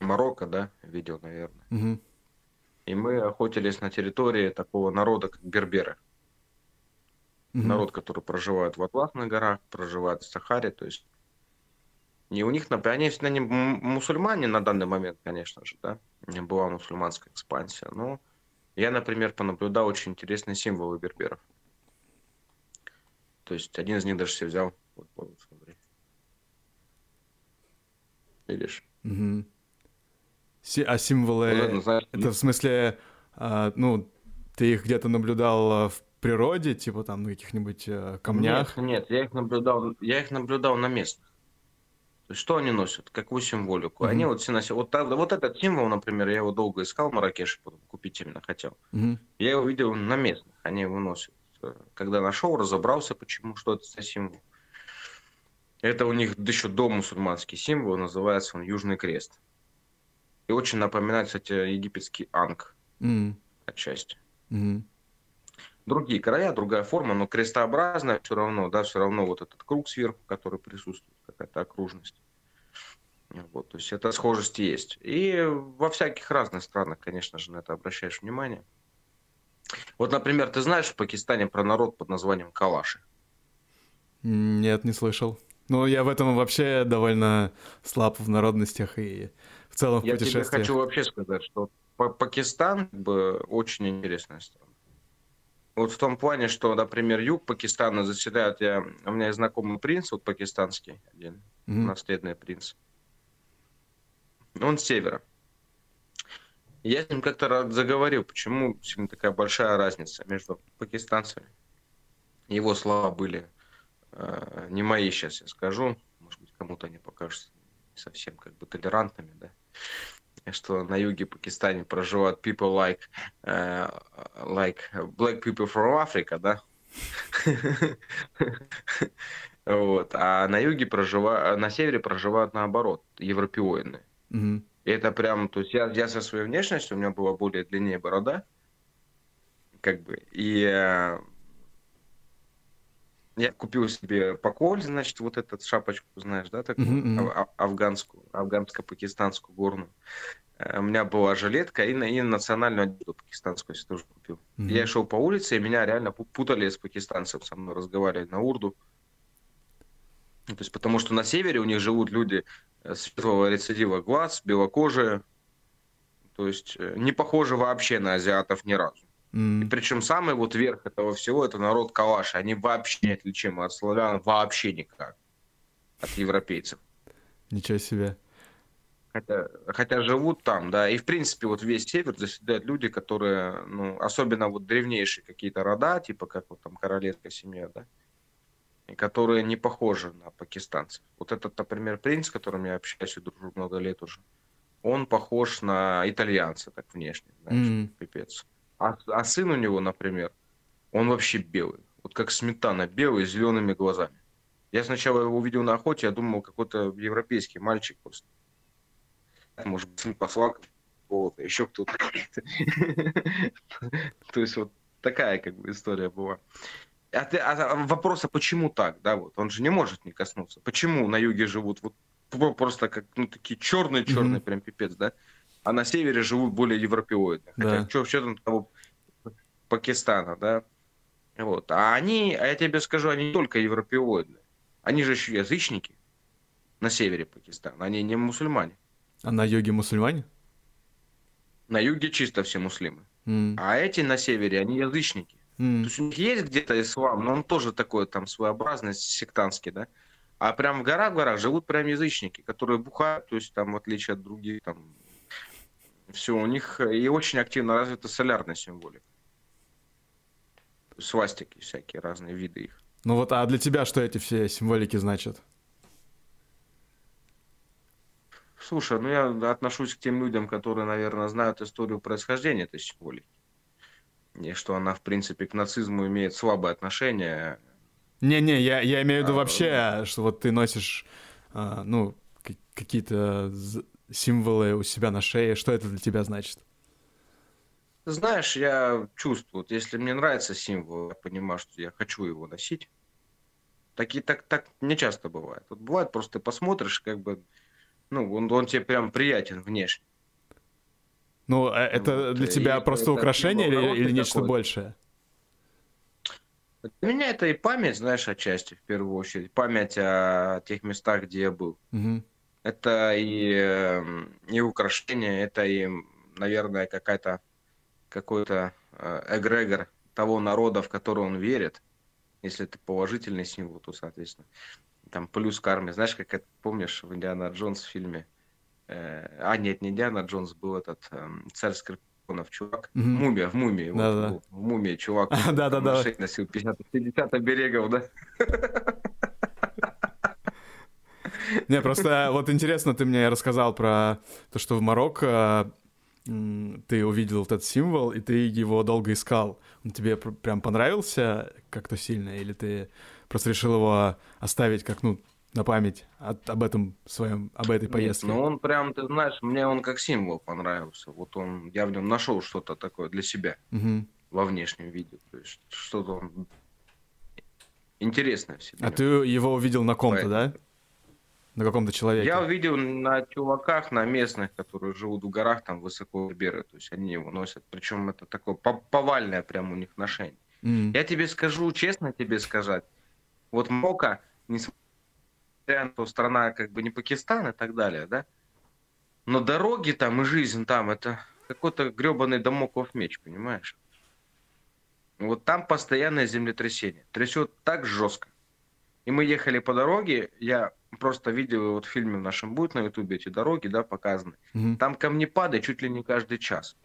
Марокко, да, видел, наверное. Мгм. И мы охотились на территории такого народа, как берберы. Мгм. Народ, который проживает в Атласных горах, проживает в Сахаре, то есть и у них, например, они, они м- мусульмане на данный момент, конечно же, да, была мусульманская экспансия, но я, например, понаблюдал очень интересные символы берберов. То есть один из них даже себе взял, вот, вот, смотри. Видишь? Мгм. А символы... Вот это, в смысле, а, ну, ты их где-то наблюдал а, в природе, типа там на каких-нибудь а, камнях? Нет, нет, я их наблюдал, я их наблюдал на есть, что они носят, какую символику? Они Мгм. вот все носят. Вот, вот этот символ, например, я его долго искал в Маракеше, купить именно хотел. Мгм. Я его видел на местных, они его носят. Э, Когда нашел, разобрался, почему, что это за символ. Это у них еще до мусульманский символ, называется он Южный Крест. И очень напоминает, кстати, египетский анг М, отчасти. мгм. другие края, другая форма, но крестообразная все равно, да, все равно вот этот круг сверху, который присутствует, какая-то окружность. Вот, то есть это схожесть есть. И во всяких разных странах, конечно же, на это обращаешь внимание. Вот, например, ты знаешь в Пакистане про народ под названием Калаши? Нет, не слышал. Ну, я в этом вообще довольно слаб в народностях и в целом в Я тебе путешествиях. хочу вообще сказать, что Па- Пакистан как бы, очень интересная страна. Вот в том плане, что, например, юг Пакистана заседает, я, у меня есть знакомый принц, вот пакистанский один, Мгм. наследный принц. Он с севера. Я с ним как-то заговорил, почему такая большая разница между пакистанцами. Его слова были не мои, сейчас я скажу. Может быть, кому-то они покажутся не совсем как бы толерантными, да. Что на юге Пакистана проживают people like, э, like black people from Africa, да. Вот. А на юге проживают, на севере проживают наоборот, европеоидные. Мгм. И это прям, то есть я, я со своей внешностью, у меня была более длиннее борода, как бы, и э, я купил себе поколь, значит, вот эту шапочку, знаешь, да, такую, мгм. а- афганскую, афганско-пакистанскую горную. Э, У меня была жилетка и, и национальную одежду пакистанскую я тоже купил. Мгм. Я шел по улице, и меня реально пу- путали с пакистанцем, со мной разговаривали на урду. Ну, То есть, потому что на севере у них живут люди э, светлого рецидива глаз, белокожие, то есть э, не похожи вообще на азиатов ни разу. И М, причем самый вот верх этого всего это народ Калаши. Они вообще неотличимы от славян, вообще никак. От европейцев. Ничего себе. Хотя, хотя живут там, да. И в принципе вот весь север заседают люди, которые, ну, особенно вот древнейшие какие-то рода, типа как вот там королевская семья, да, и которые не похожи на пакистанцев. Вот этот, например, принц, с которым я общаюсь и дружу много лет уже, он похож на итальянца так внешне, знаешь, М. пипец. А, а сын у него, например, он вообще белый. Вот как сметана, белый, с зелеными глазами. Я сначала его увидел на охоте, я думал, какой-то европейский мальчик просто. Может быть, сын посла какого-то, еще кто-то. То есть вот такая как бы история была. А, ты, а вопрос, а почему так, да, вот, он же не может не коснуться. Почему на юге живут вот про- просто как, ну, такие черные-черные, Мгм. прям пипец, да? А на севере живут более европеоидные. Хотя, Да. что, что там того Пакистана, да? Вот. А они, а я тебе скажу, они не только европеоидные. Они же еще язычники на севере Пакистана. Они не мусульмане. А на юге мусульмане? На юге чисто все муслимы. М, А эти на севере, они язычники. м, То есть у них есть где-то ислам, но он тоже такой там своеобразный, сектантский, да? А прям в горах, в горах живут прям язычники, которые бухают, то есть там в отличие от других там Все, у них и очень активно развита солярная символика. Свастики всякие, разные виды их. Ну вот, а для тебя что эти все символики значат? Слушай, ну я отношусь к тем людям, которые, наверное, знают историю происхождения этой символики. И что она, в принципе, к нацизму имеет слабое отношение. Не-не, я, я имею в виду а, вообще, что вот ты носишь, а, ну, какие-то символы у себя на шее. Что это для тебя значит? Знаешь, я чувствую, вот если мне нравится символ, я понимаю, что я хочу его носить. Такие так, так не часто бывает. Вот бывает, просто ты посмотришь, как бы ну, он, он тебе прям приятен внешне. Ну, а это вот. для тебя и просто украшение или, или нечто большее? Для меня это и память, знаешь, отчасти, в первую очередь. Память о тех местах, где я был. Угу. Это и, эм, и украшение, это и, наверное, какая-то какой-то э, эгрегор того народа, в который он верит. Если это положительный символ, то, соответственно там плюс карме. Знаешь, как это, помнишь, в Индиана Джонс фильме? Э, а, нет, не Индиана Джонс, был этот э, царь Скорпионов, чувак. Mm-hmm. Мумия, в мумии. Да, вот, да. В, мумии чувак. Да, да, да. носил 50, 50 берегов, да? Не, просто вот интересно, ты мне рассказал про то, что в Марокко ты увидел этот символ, и ты его долго искал. Он тебе прям понравился как-то сильно, или ты просто решил его оставить как, ну, на память от, об этом своем, об этой поездке? Нет, ну он прям, ты знаешь, мне он как символ понравился. Вот он, я в нем нашел что-то такое для себя угу. во внешнем виде. То есть что-то он интересное в себе. А ты его увидел на ком-то, да? На каком-то человеке? Я увидел на чуваках, на местных, которые живут в горах, там высоко беры. То есть они его носят. Причем это такое повальное прям у них ношение. Mm. Я тебе скажу, честно тебе сказать, вот Мока, несмотря на то, страна как бы не Пакистан и так далее, да, но дороги там и жизнь там, это какой-то гребаный домоков меч, понимаешь? Вот там постоянное землетрясение. Трясет так жестко. И мы ехали по дороге, я просто видел вот в фильме в нашем будет на ютубе эти дороги, да, показаны. Угу. Там камнепады чуть ли не каждый час.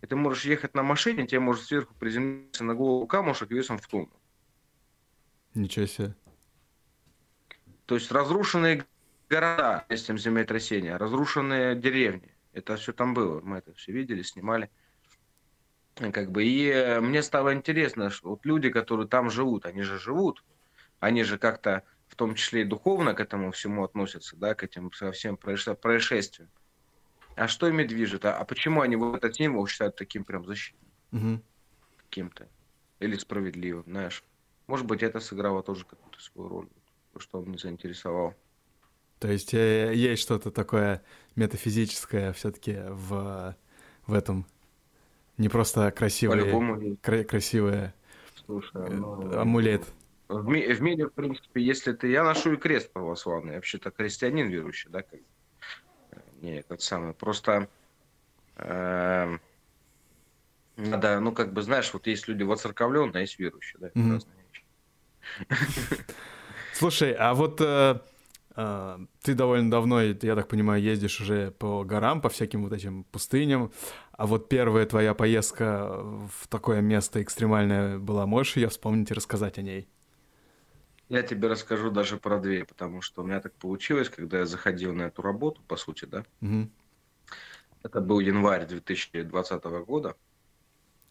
И ты можешь ехать на машине, тебе может сверху приземлиться на голову камушек весом в тонну. Ничего себе. То есть разрушенные города, если землетрясения, разрушенные деревни. Это все там было. Мы это все видели, снимали. Как бы, и э, мне стало интересно, что вот люди, которые там живут, они же живут, они же как-то в том числе и духовно к этому всему относятся, да, к этим совсем происшествиям. А что ими движет? А, а почему они вот этот символ считают таким прям защитным? Угу. Каким-то. Или справедливым, знаешь? Может быть, это сыграло тоже какую-то свою роль, что он меня заинтересовал. То есть э, есть что-то такое метафизическое все-таки в, в этом. Не просто красивый, кра- красивый Слушай, ну, амулет. В, ми- в мире, в принципе, если ты... Я ношу и крест православный. вообще-то христианин верующий, да? Как... Не, этот самый. Просто... Э- надо, ну, как бы, знаешь, вот есть люди воцерковленные, а есть верующие, да? Mm-hmm. Разные Слушай, а вот э, э, ты довольно давно, я так понимаю, ездишь уже по горам, по всяким вот этим пустыням. А вот первая твоя поездка в такое место экстремальное была. Можешь ее вспомнить и рассказать о ней? Я тебе расскажу даже про две, потому что у меня так получилось, когда я заходил на эту работу, по сути, да. Угу. Это был январь 2020 года.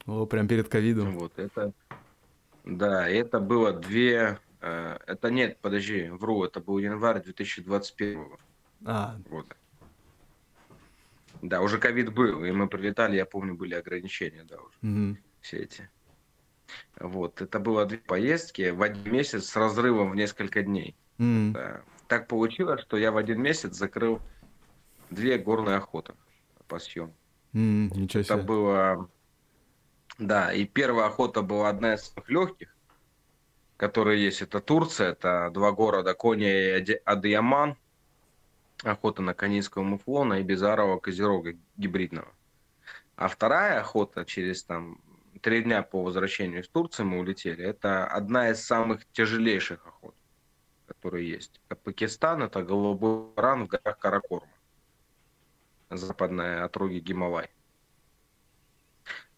О, прям перед ковидом. Вот, это да, это было две... Э, это нет, подожди, вру, это был январь 2021 а. года. Да, уже ковид был, и мы прилетали, я помню, были ограничения, да, уже. Угу. Все эти. Вот, это было две поездки в один месяц с разрывом в несколько дней. Mm. Да. Так получилось, что я в один месяц закрыл две горные охоты по съему. Mm, ничего себе. Это было да, и первая охота была одна из самых легких, которые есть. Это Турция, это два города Кония и Адыяман. Охота на конийского муфлона и безарого козерога гибридного. А вторая охота через там три дня по возвращению из Турции мы улетели. Это одна из самых тяжелейших охот, которые есть. Это Пакистан, это голубой ран в горах Каракорма. западной отроги Гималай.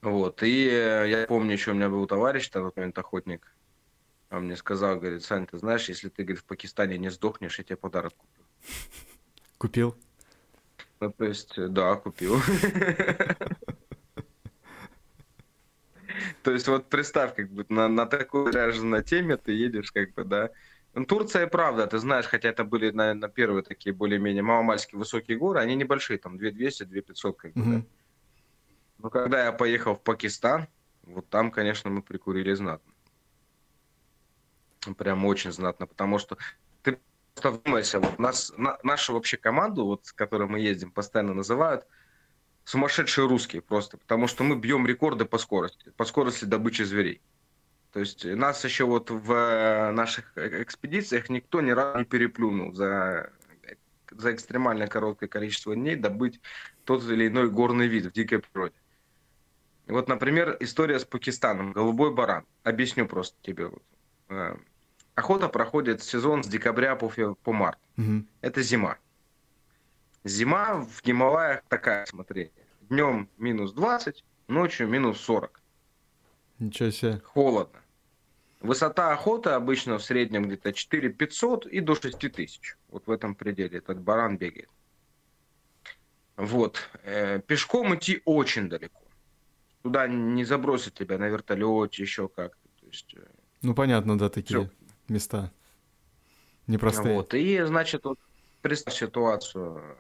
Вот, и я помню, еще у меня был товарищ, на тот момент охотник, он мне сказал, говорит, Сань, ты знаешь, если ты, говорит, в Пакистане не сдохнешь, я тебе подарок куплю. Купил? Ну, то есть, да, купил. То есть вот представь, как бы на, на такой даже на теме ты едешь, как бы, да. Ну, Турция, правда, ты знаешь, хотя это были, наверное, первые такие более-менее маломальские высокие горы, они небольшие, там 2200, 2500, как бы, mm-hmm. да. Но когда я поехал в Пакистан, вот там, конечно, мы прикурили знатно. Прям очень знатно, потому что ты просто вдумайся, вот нас, на, нашу вообще команду, вот, с которой мы ездим, постоянно называют – сумасшедшие русские просто, потому что мы бьем рекорды по скорости, по скорости добычи зверей. То есть нас еще вот в э, наших экспедициях никто ни разу не переплюнул за, за экстремально короткое количество дней добыть тот или иной горный вид в дикой природе. Вот, например, история с Пакистаном. Голубой баран. Объясню просто тебе. Э, охота проходит сезон с декабря по, по март. Угу. Это зима. Зима в Гималаях такая, смотри. Днем минус 20, ночью минус 40. Ничего себе. Холодно. Высота охоты обычно в среднем где-то 4 500 и до 6 тысяч. Вот в этом пределе этот баран бегает. Вот. Э, пешком идти очень далеко. Туда не забросят тебя на вертолете, еще как-то. То есть, э, ну, понятно, да, такие все. места непростые. Вот. И, значит, вот представь ситуацию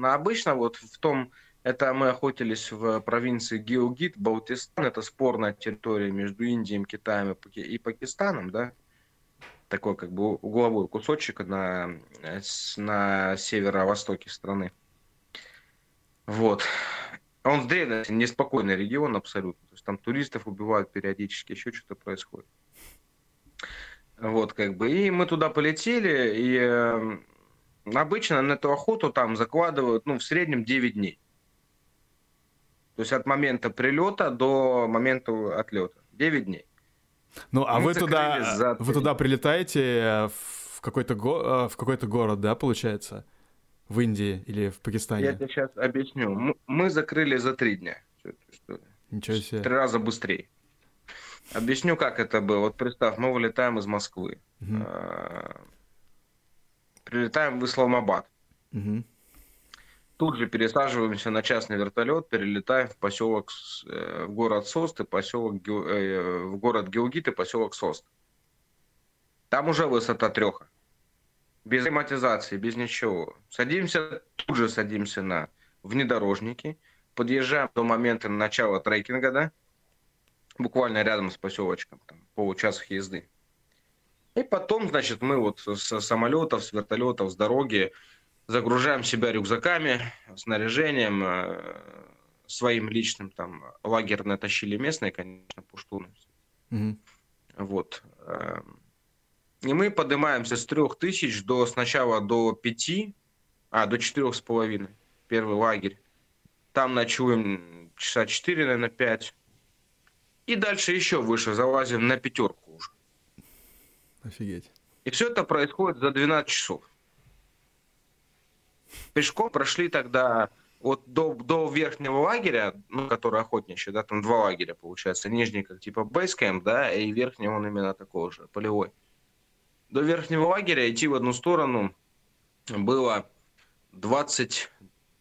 на обычно вот в том, это мы охотились в провинции Геогит, Баутистан, это спорная территория между Индией, Китаем и Пакистаном, да, такой как бы угловой кусочек на, на северо-востоке страны. Вот. Он в неспокойный регион абсолютно. То есть там туристов убивают периодически, еще что-то происходит. Вот, как бы. И мы туда полетели, и эм, Обычно на эту охоту там закладывают, ну, в среднем 9 дней. То есть от момента прилета до момента отлета. 9 дней. Ну, а вы туда, вы туда прилетаете э, в какой-то, го, э, в какой-то город, да, получается? В Индии или в Пакистане? Я тебе сейчас объясню. Мы закрыли за три дня. Ничего себе. Три раза быстрее. Объясню, как это было. Вот представь, мы вылетаем из Москвы. Угу прилетаем в Исламабад. Угу. Тут же пересаживаемся на частный вертолет, перелетаем в поселок, э, в город Сост и поселок, э, в город Геогит и поселок Сост. Там уже высота треха. Без климатизации, без ничего. Садимся, тут же садимся на внедорожники, подъезжаем до момента начала трекинга, да, буквально рядом с поселочком, там, получаса езды. И потом, значит, мы вот с самолетов, с вертолетов, с дороги загружаем себя рюкзаками, снаряжением, э, своим личным там лагерь натащили местные, конечно, пуштуны. Угу. Вот. Эм, и мы поднимаемся с трех тысяч до сначала до пяти, а, до четырех с половиной. Первый лагерь. Там ночуем часа четыре, наверное, пять. И дальше еще выше залазим на пятерку. Офигеть. И все это происходит за 12 часов. Пешком прошли тогда вот до, до верхнего лагеря, ну, который охотничий, да, там два лагеря, получается, нижний, как типа бейскэм, да, и верхний он именно такого же, полевой. До верхнего лагеря идти в одну сторону было 20,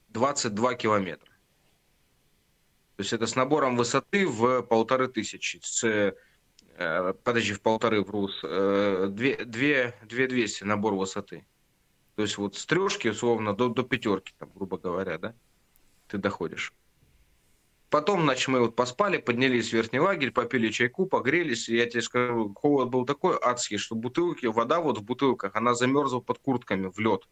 22 километра. То есть это с набором высоты в полторы тысячи, с подожди, в полторы э, две, две двести набор высоты. То есть вот с трешки, условно, до, до пятерки, там, грубо говоря, да, ты доходишь. Потом, значит, мы вот поспали, поднялись в верхний лагерь, попили чайку, погрелись. И я тебе скажу, холод был такой адский, что бутылки, вода вот в бутылках, она замерзла под куртками в лед.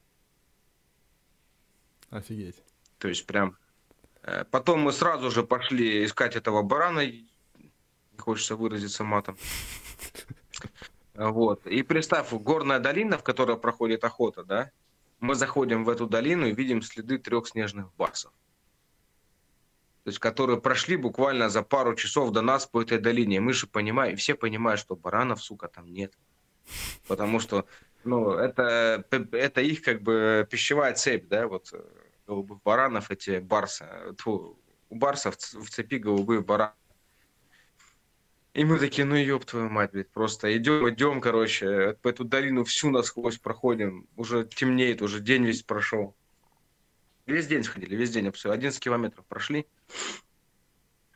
Офигеть. То есть прям... Э, потом мы сразу же пошли искать этого барана, хочется выразиться матом. Вот. И представь, горная долина, в которой проходит охота, да, мы заходим в эту долину и видим следы трех снежных барсов. То есть, которые прошли буквально за пару часов до нас по этой долине. Мы же понимаем, все понимают, что баранов, сука, там нет. Потому что, ну, это, это их как бы пищевая цепь, да, вот голубых баранов, эти. Тьфу, у барсов в цепи голубые бараны. И мы такие, ну ёб твою мать, блядь, просто идем, идем, короче, по эту долину всю насквозь проходим. Уже темнеет, уже день весь прошел. Весь день сходили, весь день все, 11 километров прошли.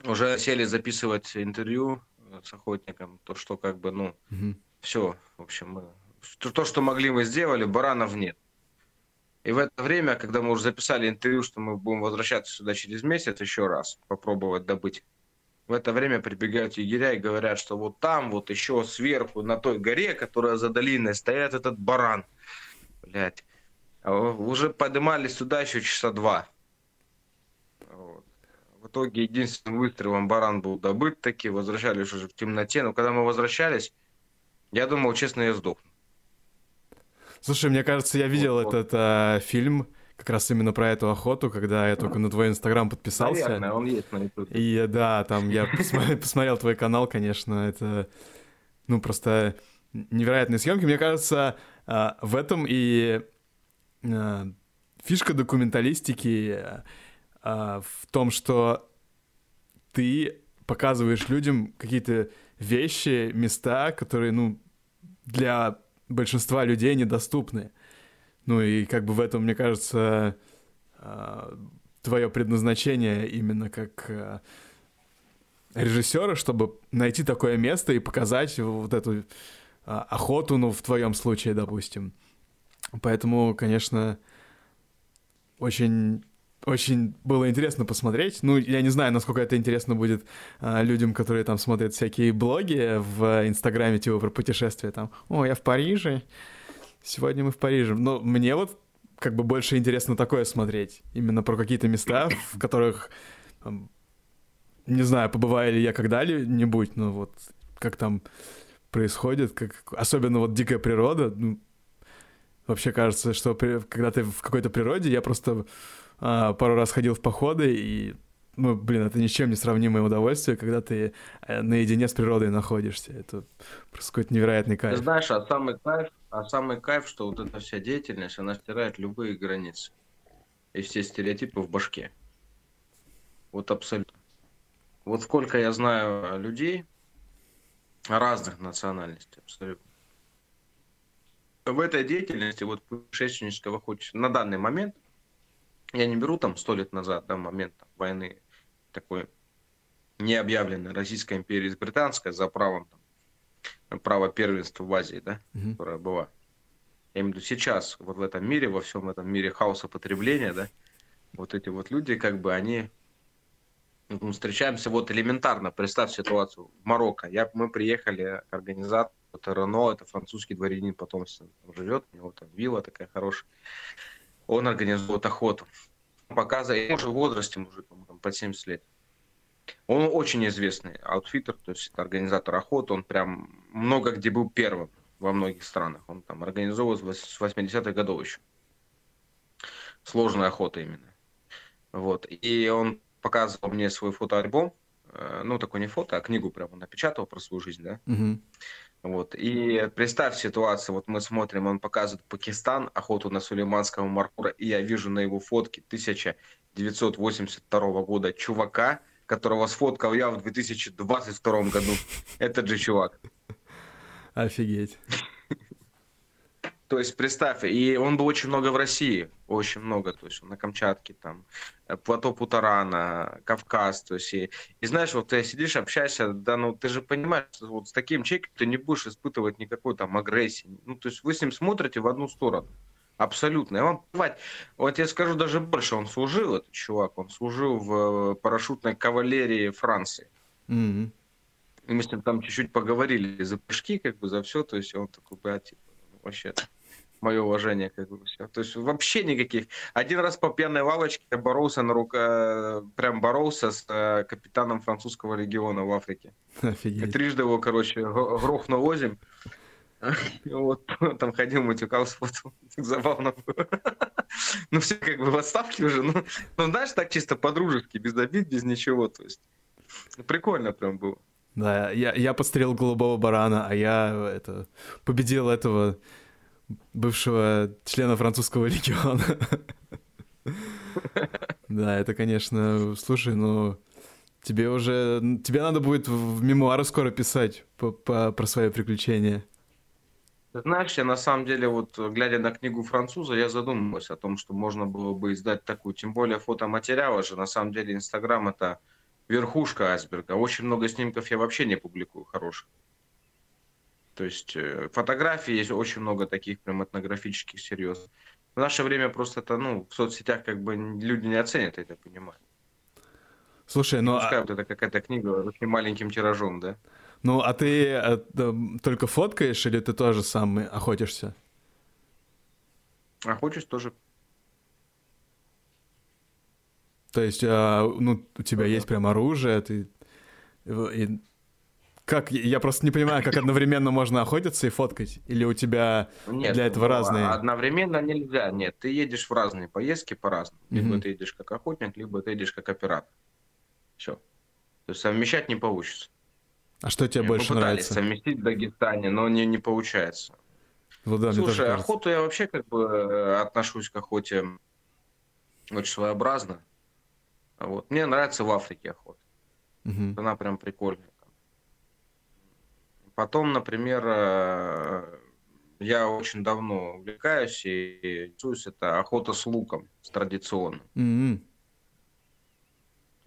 Уже сели записывать интервью с охотником, то, что как бы, ну, угу. все, в общем, мы, то, что могли мы сделали, баранов нет. И в это время, когда мы уже записали интервью, что мы будем возвращаться сюда через месяц еще раз, попробовать добыть, в это время прибегают егеря и говорят, что вот там, вот еще сверху, на той горе, которая за долиной, стоят этот баран. Блять. А уже поднимались сюда еще часа два. Вот. В итоге единственным выстрелом баран был добыт таки, возвращались уже в темноте. Но когда мы возвращались, я думал, честно, я сдохну. Слушай, мне кажется, я видел вот, этот а, фильм как раз именно про эту охоту, когда я только на твой инстаграм подписался. Наверное, он есть на. И да, там я посмотрел, посмотрел твой канал, конечно, это, ну, просто невероятные съемки. Мне кажется, а, в этом и а, фишка документалистики а, в том, что ты показываешь людям какие-то вещи, места, которые, ну, для большинства людей недоступны. Ну и как бы в этом, мне кажется, а, твое предназначение именно как а, режиссера, чтобы найти такое место и показать вот эту а, охоту, ну, в твоем случае, допустим. Поэтому, конечно, очень очень было интересно посмотреть. Ну, я не знаю, насколько это интересно будет а, людям, которые там смотрят всякие блоги в Инстаграме, типа про путешествия. Там, о, я в Париже, сегодня мы в Париже. Но мне вот как бы больше интересно такое смотреть. Именно про какие-то места, в которых, не знаю, побываю ли я когда-нибудь, но вот как там происходит, как... особенно вот дикая природа. Ну, вообще кажется, что при... когда ты в какой-то природе, я просто а, пару раз ходил в походы, и, ну, блин, это ни с чем не сравнимое удовольствие, когда ты э, наедине с природой находишься. Это просто какой-то невероятный кайф. Ты знаешь, а самый кайф, а самый кайф, что вот эта вся деятельность, она стирает любые границы и все стереотипы в башке. Вот абсолютно. Вот сколько я знаю людей разных национальностей абсолютно. В этой деятельности, вот путешественнического охотничества, на данный момент – я не беру там сто лет назад, да, момент там, войны такой необъявленной Российской империи с Британской за правом там, право первенства в Азии, да, mm-hmm. которая была. Я имею в виду сейчас, вот в этом мире, во всем этом мире хаоса потребления, да, вот эти вот люди, как бы, они мы встречаемся вот элементарно, представь ситуацию, в Марокко. Я, мы приехали, организатор, это Рено, это французский дворянин, потом живет, у него там вилла такая хорошая он организует охоту. Показывает, уже в возрасте мужик, там, под 70 лет. Он очень известный outfitter, то есть организатор охоты, он прям много где был первым во многих странах. Он там организовывал с 80-х годов еще. Сложная охота именно. Вот. И он показывал мне свой фотоальбом, э, ну, такой не фото, а книгу прямо напечатал про свою жизнь, да. Угу. Вот. И представь ситуацию, вот мы смотрим, он показывает Пакистан, охоту на сулейманского маркура, и я вижу на его фотке 1982 года чувака, которого сфоткал я в 2022 году. Этот же чувак. Офигеть. То есть представь, и он был очень много в России, очень много, то есть на Камчатке, там, э, плато Путарана, Кавказ, то есть, и, и знаешь, вот ты сидишь, общаешься, да, ну, ты же понимаешь, что вот с таким человеком ты не будешь испытывать никакой там агрессии, ну, то есть вы с ним смотрите в одну сторону, абсолютно, и вам плевать, вот я скажу даже больше, он служил, этот чувак, он служил в э, парашютной кавалерии Франции. Mm-hmm. И мы с ним там чуть-чуть поговорили за прыжки, как бы, за все, то есть он такой, блядь, типа, вообще-то мое уважение, как бы все. То есть вообще никаких. Один раз по пьяной лавочке я боролся на рука, прям боролся с э, капитаном французского региона в Африке. Офигеть. Трижды его, короче, грохнул озим. Вот там ходил, матюкался, вот забавно было. Ну, все как бы в отставке уже. Ну, ну, знаешь, так чисто по-дружески, без обид, без ничего. То есть прикольно прям было. Да, я, я подстрелил голубого барана, а я это, победил этого бывшего члена французского легиона. Да, это, конечно, слушай, ну, тебе уже, тебе надо будет в мемуары скоро писать про свои приключения. знаешь, я на самом деле, вот глядя на книгу француза, я задумывался о том, что можно было бы издать такую, тем более фотоматериалы же, на самом деле Инстаграм это верхушка айсберга. Очень много снимков я вообще не публикую хороших. То есть э, фотографий есть очень много таких прям этнографических, серьезных. В наше время просто это, ну, в соцсетях как бы люди не оценят это, понимаю. Слушай, ну... Пускай а... вот это какая-то книга очень маленьким тиражом, да? Ну, а ты а, только фоткаешь или ты тоже сам охотишься? Охочусь тоже. То есть, а, ну, у тебя есть прям оружие, ты... И... Как? Я просто не понимаю, как одновременно можно охотиться и фоткать? Или у тебя нет, для этого ну, разные... одновременно нельзя. Нет, ты едешь в разные поездки по-разному. Либо mm-hmm. ты едешь как охотник, либо ты едешь как оператор. Все. То есть совмещать не получится. А что тебе Мы больше нравится? совместить в Дагестане, но не, не получается. Ну, да, Слушай, охоту я вообще как бы э, отношусь к охоте очень своеобразно. Вот. Мне нравится в Африке охота. Угу. Она прям прикольная. Потом, например, э, я очень давно увлекаюсь и интересуюсь, это охота с луком, с традиционным. Mm-hmm.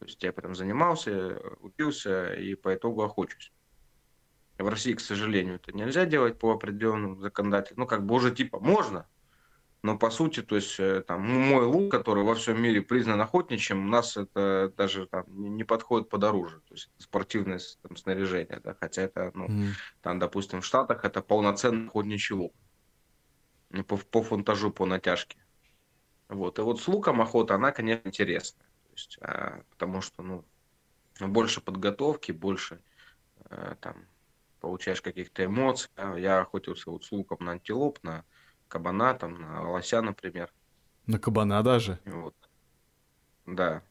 То есть я прям занимался, учился и по итогу охочусь. В России, к сожалению, это нельзя делать по определенным законодательствам. Ну, как бы уже типа можно, но по сути, то есть э, там мой лук, который во всем мире признан охотничьим, у нас это даже там не подходит под оружие, то есть спортивное там, снаряжение, да, хотя это, ну, mm. там, допустим, в Штатах это полноценный охотничий лук ну, по, по фунтажу, по натяжке. Вот. И вот с луком охота, она, конечно, интересная. То есть, а, потому что, ну, больше подготовки, больше а, там получаешь каких-то эмоций. Я охотился вот с луком на антилоп, на кабана, там, на лося, например. На кабана даже? Вот. Да.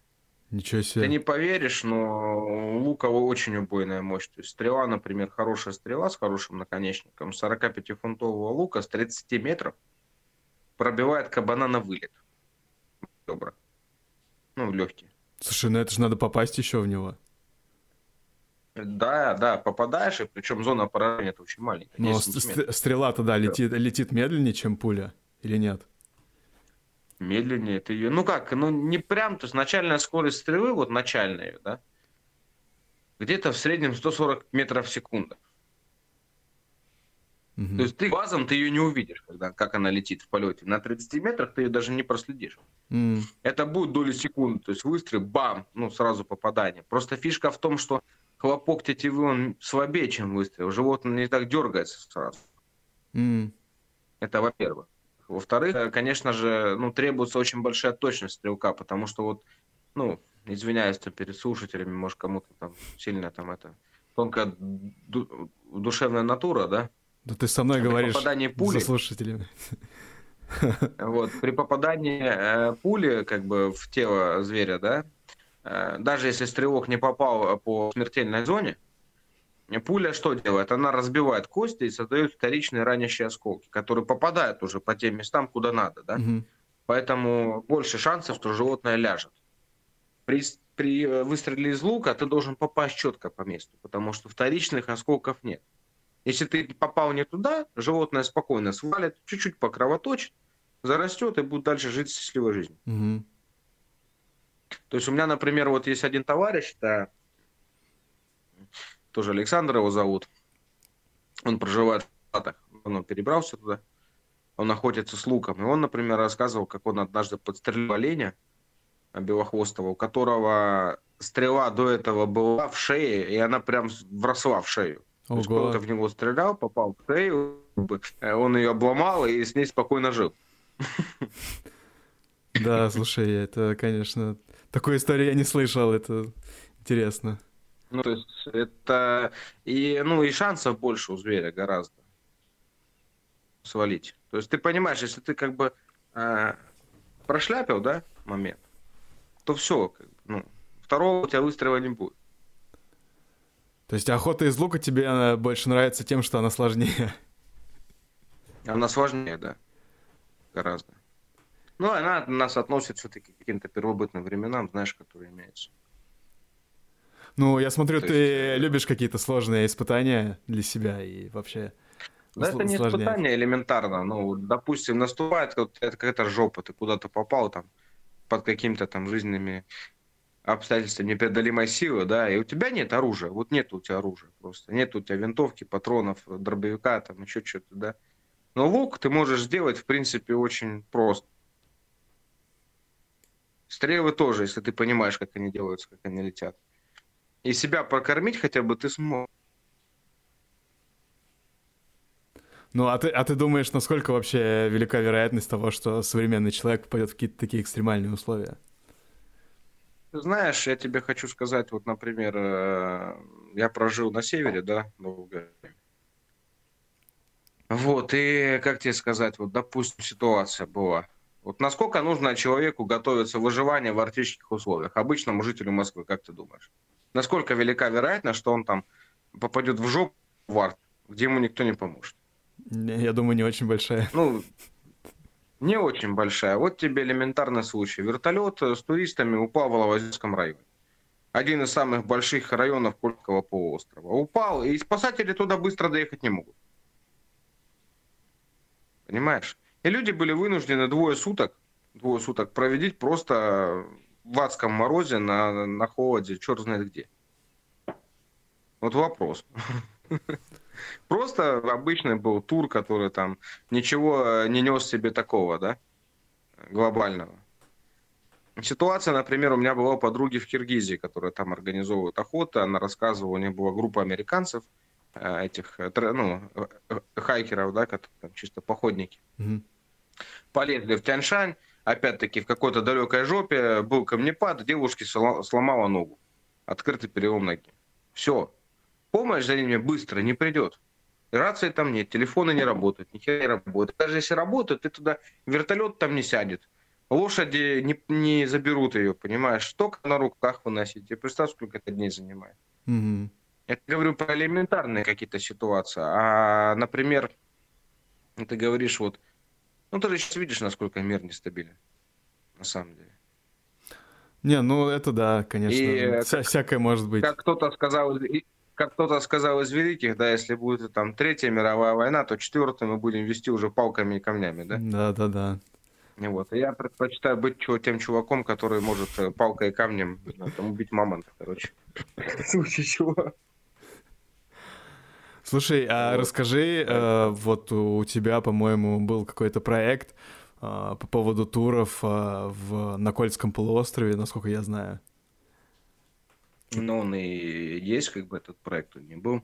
Ничего себе. Ты не поверишь, но у лука очень убойная мощь. То есть стрела, например, хорошая стрела с хорошим наконечником, 45-фунтового лука с 30 метров пробивает кабана на вылет. Добро. Ну, легкий. Слушай, ну это же надо попасть еще в него. Да, да, попадаешь, и причем зона поражения это очень маленькая. Но стрела тогда летит, летит медленнее, чем пуля, или нет? Медленнее ты ее. Ну как, ну не прям, то есть начальная скорость стрелы, вот начальная, да, где-то в среднем 140 метров в секунду. Угу. То есть ты базом ты ее не увидишь, когда, как она летит в полете. На 30 метрах ты ее даже не проследишь. Mm. Это будет доли секунды. То есть выстрел, бам, ну сразу попадание. Просто фишка в том, что хлопок тетивы, он слабее, чем выстрел. Животное не так дергается сразу. Mm. Это во-первых. Во-вторых, конечно же, ну, требуется очень большая точность стрелка, потому что вот, ну, извиняюсь там, перед слушателями, может, кому-то там сильно там это тонкая ду- душевная натура, да? Да ты со мной при говоришь попадании пули, за слушателями. Вот, при попадании э, пули как бы в тело зверя, да, даже если стрелок не попал по смертельной зоне, пуля что делает? Она разбивает кости и создает вторичные ранящие осколки, которые попадают уже по тем местам, куда надо. Да? Угу. Поэтому больше шансов, что животное ляжет. При, при э, выстреле из лука ты должен попасть четко по месту, потому что вторичных осколков нет. Если ты попал не туда, животное спокойно свалит, чуть-чуть покровоточит, зарастет и будет дальше жить счастливой жизнью. Угу. То есть у меня, например, вот есть один товарищ, да, тоже Александр его зовут, он проживает в Штатах, он перебрался туда, он охотится с луком. И он, например, рассказывал, как он однажды подстрелил оленя белохвостого, у которого стрела до этого была в шее, и она прям вросла в шею. Ого. То есть кто-то в него стрелял, попал в шею, он ее обломал и с ней спокойно жил. Да, слушай, это, конечно, такой истории я не слышал, это интересно. Ну, то есть это и, ну, и шансов больше у зверя гораздо свалить. То есть ты понимаешь, если ты как бы э, прошляпил, да, момент, то все, как бы, ну, второго у тебя выстрела не будет. То есть охота из лука тебе больше нравится тем, что она сложнее? Она сложнее, да. Гораздо. Ну, она нас относит все-таки к каким-то первобытным временам, знаешь, которые имеются. Ну, я смотрю, То ты есть... Э, любишь какие-то сложные испытания для себя и вообще... Да это не испытание элементарно. Ну, допустим, наступает какая-то жопа, ты куда-то попал там под какими-то там жизненными обстоятельствами непреодолимой силы, да, и у тебя нет оружия, вот нет у тебя оружия просто, нет у тебя винтовки, патронов, дробовика, там еще что-то, да. Но лук ты можешь сделать, в принципе, очень просто. Стрелы тоже, если ты понимаешь, как они делаются, как они летят. И себя прокормить хотя бы ты смог. Ну, а ты, а ты думаешь, насколько вообще велика вероятность того, что современный человек попадет в какие-то такие экстремальные условия? Знаешь, я тебе хочу сказать, вот, например, э, я прожил на севере, да, долго. Вот, и как тебе сказать, вот, допустим, ситуация была. Вот насколько нужно человеку готовиться выживание в арктических условиях, обычному жителю Москвы, как ты думаешь? Насколько велика вероятность, что он там попадет в жопу в арт, где ему никто не поможет? Я думаю, не очень большая. Ну, не очень большая. Вот тебе элементарный случай. Вертолет с туристами упал в Воловозерском районе. Один из самых больших районов Кольского полуострова. Упал, и спасатели туда быстро доехать не могут. Понимаешь? И люди были вынуждены двое суток, двое суток проведить просто в адском морозе, на, на холоде, черт знает где. Вот вопрос. Просто обычный был тур, который там ничего э, не нес себе такого, да, глобального. Ситуация, например, у меня была у подруги в Киргизии, которая там организовывает охоту. Она рассказывала, у нее была группа американцев, э, этих, э, ну, хайкеров, да, которые там чисто походники. Mm-hmm. Полезли в Тяньшань, опять-таки в какой-то далекой жопе был камнепад, девушке сломала ногу. Открытый перелом ноги. Все, помощь за ними быстро не придет. Рации там нет, телефоны не работают, ни хера не работают. Даже если работают, ты туда вертолет там не сядет. Лошади не, не заберут ее, понимаешь? Только на руках выносить. Тебе представь, сколько это дней занимает. Угу. Я говорю про элементарные какие-то ситуации. А, например, ты говоришь вот, ну ты же сейчас видишь, насколько мир нестабилен, на самом деле. Не, ну это да, конечно. И, Вся, как, всякое может быть. Как кто-то сказал, как кто-то сказал из великих, да, если будет там третья мировая война, то четвертую мы будем вести уже палками и камнями, да? Да, да, да. Вот. я предпочитаю быть тем чуваком, который может э, палкой и камнем там, убить мамонта, короче. В случае чего. Слушай, а расскажи, э, вот у тебя, по-моему, был какой-то проект э, по поводу туров э, в, на Кольском полуострове, насколько я знаю. Ну, он и есть, как бы этот проект он не был.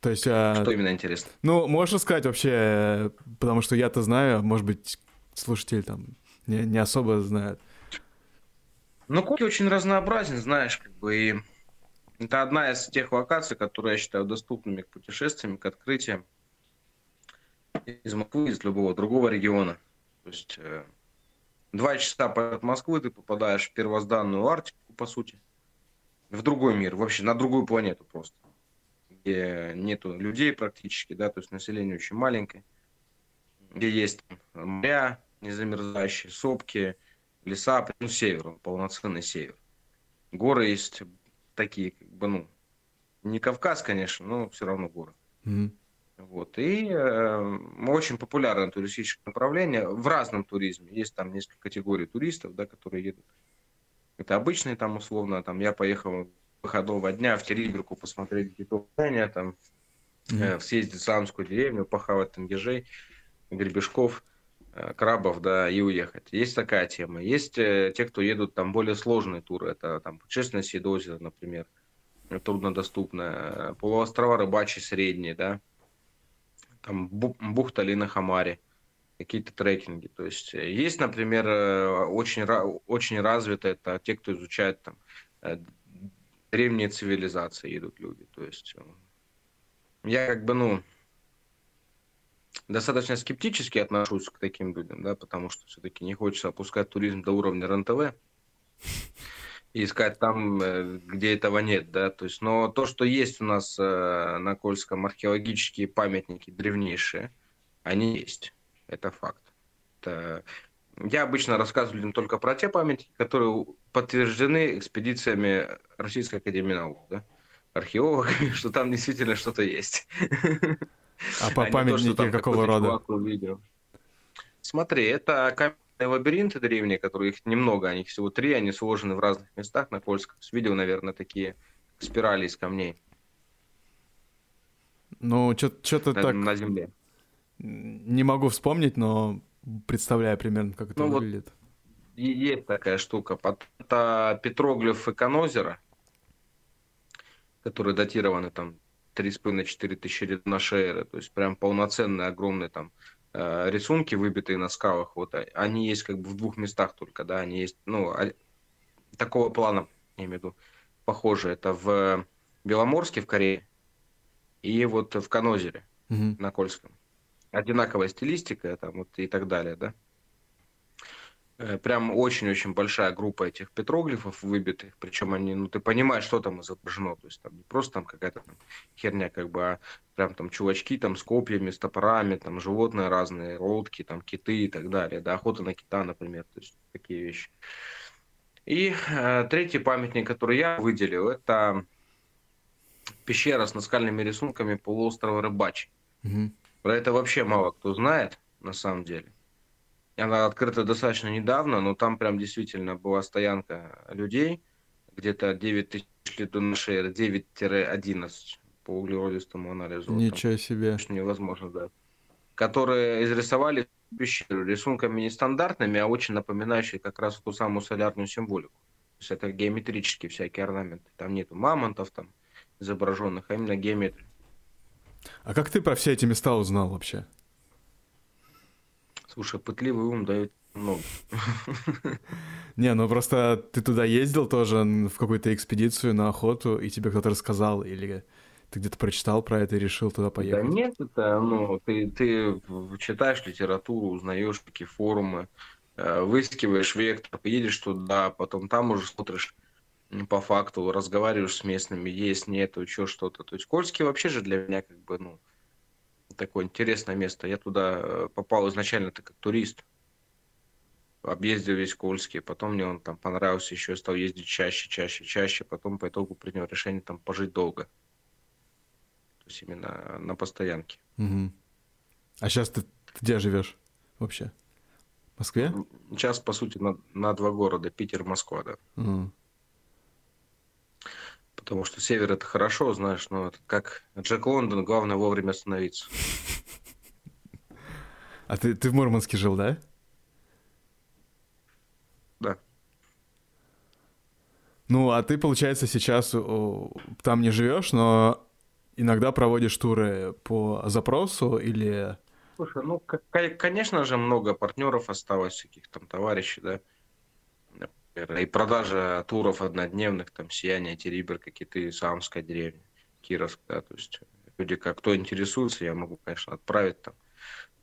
То есть... А... Что именно интересно? Ну, можешь сказать вообще, потому что я-то знаю, может быть, слушатель там не, не особо знает. Ну, Коки очень разнообразен, знаешь, как бы, и это одна из тех локаций, которые я считаю доступными к путешествиям, к открытиям из Москвы, из любого другого региона. То есть э, два часа от Москвы ты попадаешь в первозданную Арктику, по сути в другой мир, вообще на другую планету просто, где нету людей практически, да, то есть население очень маленькое, где есть моря незамерзающие, сопки, леса, ну, север, полноценный север. Горы есть такие, бы, ну, не Кавказ, конечно, но все равно горы. Mm-hmm. Вот. И э, очень популярное туристическое направление в разном туризме. Есть там несколько категорий туристов, да, которые едут это обычные там условно, там я поехал выходного дня в Териберку посмотреть китование, там mm-hmm. э, съездить в Самскую деревню, похавать там ежей, гребешков, э, крабов, да, и уехать. Есть такая тема. Есть э, те, кто едут там более сложные туры, это там путешествие на Сидозеро, например, труднодоступное, полуострова Рыбачий средний, да, там бухта Лина Хамари какие-то трекинги. То есть э, есть, например, э, очень, очень развито это те, кто изучает там э, древние цивилизации, идут люди. То есть я как бы, ну, достаточно скептически отношусь к таким людям, да, потому что все-таки не хочется опускать туризм до уровня РНТВ и искать там, где этого нет, да, то есть, но то, что есть у нас на Кольском археологические памятники древнейшие, они есть. Это факт. Это Я обычно рассказываю людям только про те памятники, которые подтверждены экспедициями Российской Академии Наук, да? археологами, что там действительно что-то есть. А по памятники какого рода? Смотри, это лабиринты древние, которые их немного, они всего три, они сложены в разных местах на Кольском. Видел, наверное, такие спирали из камней. Ну, что-то так... На земле. Не могу вспомнить, но представляю примерно, как это ну, выглядит. Вот есть такая штука. Это петроглифы Канозера, которые датированы там 3,5-4 тысячи лет нашей эры. То есть прям полноценные, огромные там рисунки, выбитые на скалах. Вот а, они есть как бы в двух местах только, да, они есть, ну, а, такого плана, я имею в виду, похоже. Это в Беломорске, в Корее, и вот в Канозере угу. на Кольском. Одинаковая стилистика там вот и так далее, да. Э, прям очень-очень большая группа этих петроглифов выбитых, причем они, ну, ты понимаешь, что там изображено, то есть там не просто там какая-то там херня, как бы, а прям там чувачки там с копьями, с топорами, там животные разные, лодки, там киты и так далее, да, охота на кита, например, то есть такие вещи. И э, третий памятник, который я выделил, это пещера с наскальными рисунками полуострова Рыбачий. Угу. Про это вообще мало кто знает, на самом деле. Она открыта достаточно недавно, но там прям действительно была стоянка людей, где-то 9 тысяч лет до нашей эры, 9-11 по углеродистому анализу. Ничего там, себе. Невозможно, да. Которые изрисовали пещеру рисунками нестандартными, а очень напоминающие как раз ту самую солярную символику. То есть это геометрические всякие орнаменты. Там нету мамонтов там изображенных, а именно геометрия. А как ты про все эти места узнал вообще? Слушай, пытливый ум дает много. Не, ну просто ты туда ездил тоже в какую-то экспедицию на охоту, и тебе кто-то рассказал, или ты где-то прочитал про это и решил туда поехать? Да нет, это, ну, ты, ты читаешь литературу, узнаешь такие форумы, э, выискиваешь вектор, едешь туда, потом там уже смотришь по факту, разговариваешь с местными, есть, нету, еще что-то. То есть Кольский вообще же для меня как бы, ну, такое интересное место. Я туда э, попал изначально -то как турист. Объездил весь Кольский. Потом мне он там понравился еще, стал ездить чаще, чаще, чаще. Потом по итогу принял решение там пожить долго. То есть именно на постоянке. Угу. А сейчас ты где живешь вообще? В Москве? Сейчас, по сути, на, на два города. Питер, Москва, да. Угу потому что север это хорошо, знаешь, но это как Джек Лондон, главное вовремя остановиться. А ты, ты в Мурманске жил, да? Да. Ну, а ты, получается, сейчас там не живешь, но иногда проводишь туры по запросу или... Слушай, ну, конечно же, много партнеров осталось, всяких там товарищей, да и продажа туров однодневных, там, Сияние, Терибер, какие-то Самская деревня, Кировск, да, то есть люди, как кто интересуется, я могу, конечно, отправить там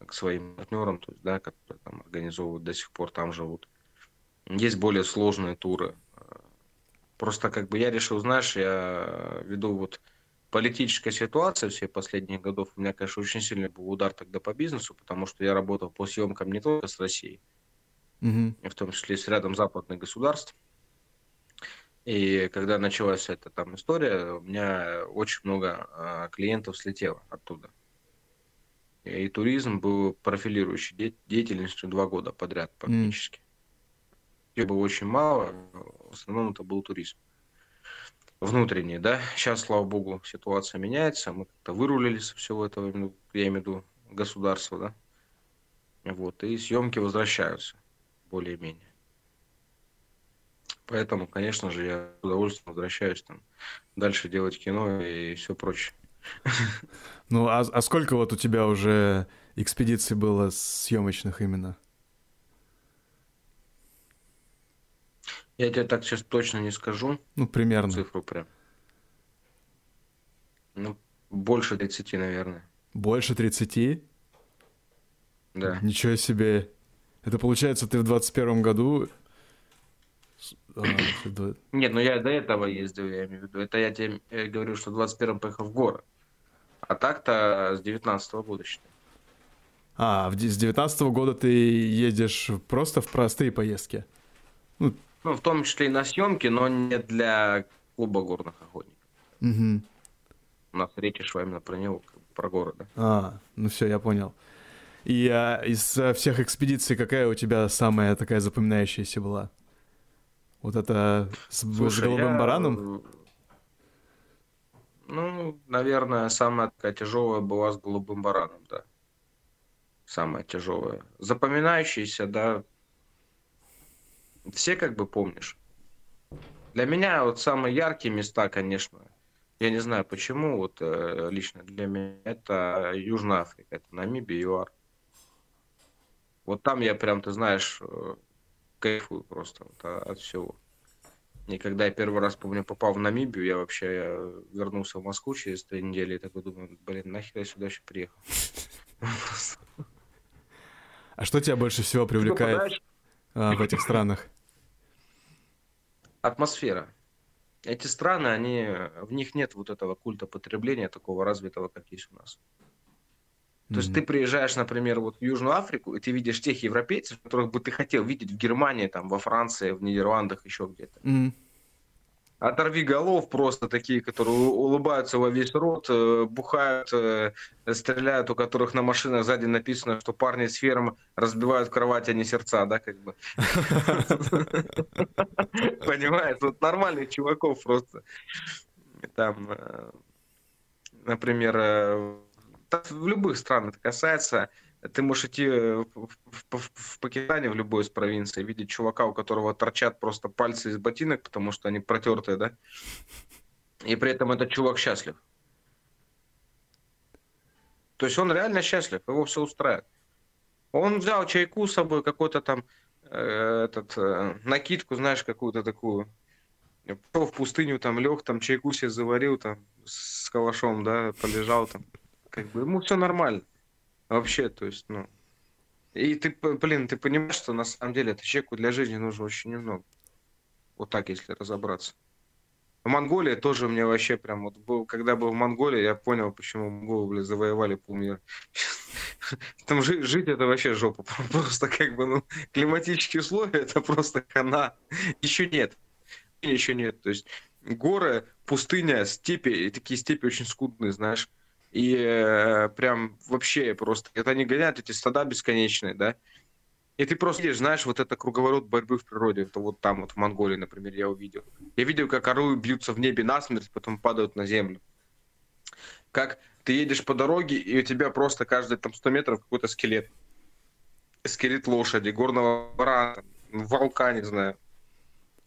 к своим партнерам, то есть, да, которые там организовывают, до сих пор там живут. Есть более сложные туры. Просто как бы я решил, знаешь, я веду вот политическая ситуация все последние годов, у меня, конечно, очень сильный был удар тогда по бизнесу, потому что я работал по съемкам не только с Россией, угу. в том числе с рядом западных государств. И когда началась эта там история, у меня очень много а, клиентов слетело оттуда. И туризм был профилирующей де- деятельностью два года подряд практически. Mm. было очень мало, в основном это был туризм. Внутренний, да. Сейчас, слава богу, ситуация меняется, мы как-то вырулили со всего этого, ну, я имею в виду государство, да. Вот, и съемки возвращаются более-менее. Поэтому, конечно же, я с удовольствием возвращаюсь там дальше делать кино и все прочее. Ну, а, а сколько вот у тебя уже экспедиций было съемочных именно? Я тебе так сейчас точно не скажу. Ну, примерно. Цифру прям. Ну, больше 30, наверное. Больше 30? Да. Ничего себе. Это получается, ты в 21 году... А, Нет, ну я до этого ездил, я имею в виду. Это я тебе э, говорю, что в 21-м поехал в город. А так-то с 19 -го года считай. А, с 19 года ты едешь просто в простые поездки? Ну, ну, в том числе и на съемки, но не для клуба горных охотников. Угу. У нас речь шла именно про него, про город. А, ну все, я понял. И а, из а, всех экспедиций какая у тебя самая такая запоминающаяся была? Вот это с, Слушай, с голубым я... бараном? Ну, наверное, самая такая тяжелая была с голубым бараном, да. Самая тяжелая. Запоминающаяся, да. Все как бы помнишь. Для меня вот самые яркие места, конечно, я не знаю почему, вот э, лично для меня это Южная Африка, это Намибия, ЮАР. Вот там я прям, ты знаешь, э, кайфую просто вот, от всего. И когда я первый раз, помню, попал в Намибию, я вообще я вернулся в Москву через три недели и такой думаю, блин, нахер я сюда еще приехал. А что тебя больше всего привлекает а, в этих странах? Атмосфера. Эти страны, они, в них нет вот этого культа потребления такого развитого, как есть у нас. То есть ты приезжаешь, например, вот в Южную Африку, и ты видишь тех европейцев, которых бы ты хотел видеть в Германии, там, во Франции, в Нидерландах, еще где-то. Mm-hmm. Оторви голов просто такие, которые улыбаются во весь рот, э, бухают, э, стреляют, у которых на машинах сзади написано, что парни с ферм разбивают кровать, а не сердца, да, как бы. Понимаешь, вот нормальных чуваков просто. Там, э, например, в любых странах это касается. Ты можешь идти в, в, в Пакистане, в любой из провинций, видеть чувака, у которого торчат просто пальцы из ботинок, потому что они протертые, да? И при этом этот чувак счастлив. То есть он реально счастлив, его все устраивает. Он взял чайку с собой, какой-то там э, этот, э, накидку, знаешь, какую-то такую. Пошел в пустыню, там лег, там чайку себе заварил, там с калашом, да, полежал там. Как бы ему все нормально. Вообще, то есть, ну... И ты, блин, ты понимаешь, что на самом деле это человеку для жизни нужно очень немного. Вот так, если разобраться. В Монголии тоже мне вообще прям вот был, когда был в Монголии, я понял, почему монголы, блин, завоевали полмира. Там жить, жить это вообще жопа. Просто как бы, ну, климатические условия это просто хана. Еще нет. Еще нет. То есть горы, пустыня, степи, и такие степи очень скудные, знаешь. И э, прям вообще просто, это они гоняют эти стада бесконечные, да, и ты просто видишь, знаешь, вот это круговорот борьбы в природе. Это вот там, вот в Монголии, например, я увидел. Я видел, как орлы бьются в небе насмерть, потом падают на землю. Как ты едешь по дороге, и у тебя просто каждые там 100 метров какой-то скелет. Скелет лошади, горного барана, волка, не знаю.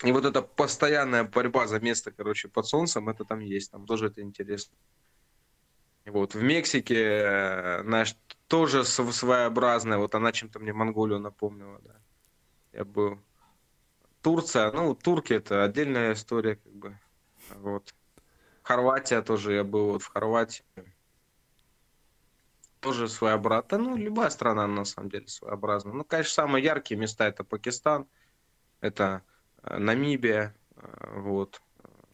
И вот эта постоянная борьба за место, короче, под солнцем, это там есть. Там тоже это интересно. Вот, в Мексике, э, знаешь, тоже своеобразная, вот она чем-то мне Монголию напомнила, да. Я был. Турция, ну, турки это отдельная история, как бы, вот. Хорватия тоже, я был вот в Хорватии. Тоже своеобразно. Ну, любая страна, на самом деле, своеобразна. Ну, конечно, самые яркие места это Пакистан, это э, Намибия, э, вот,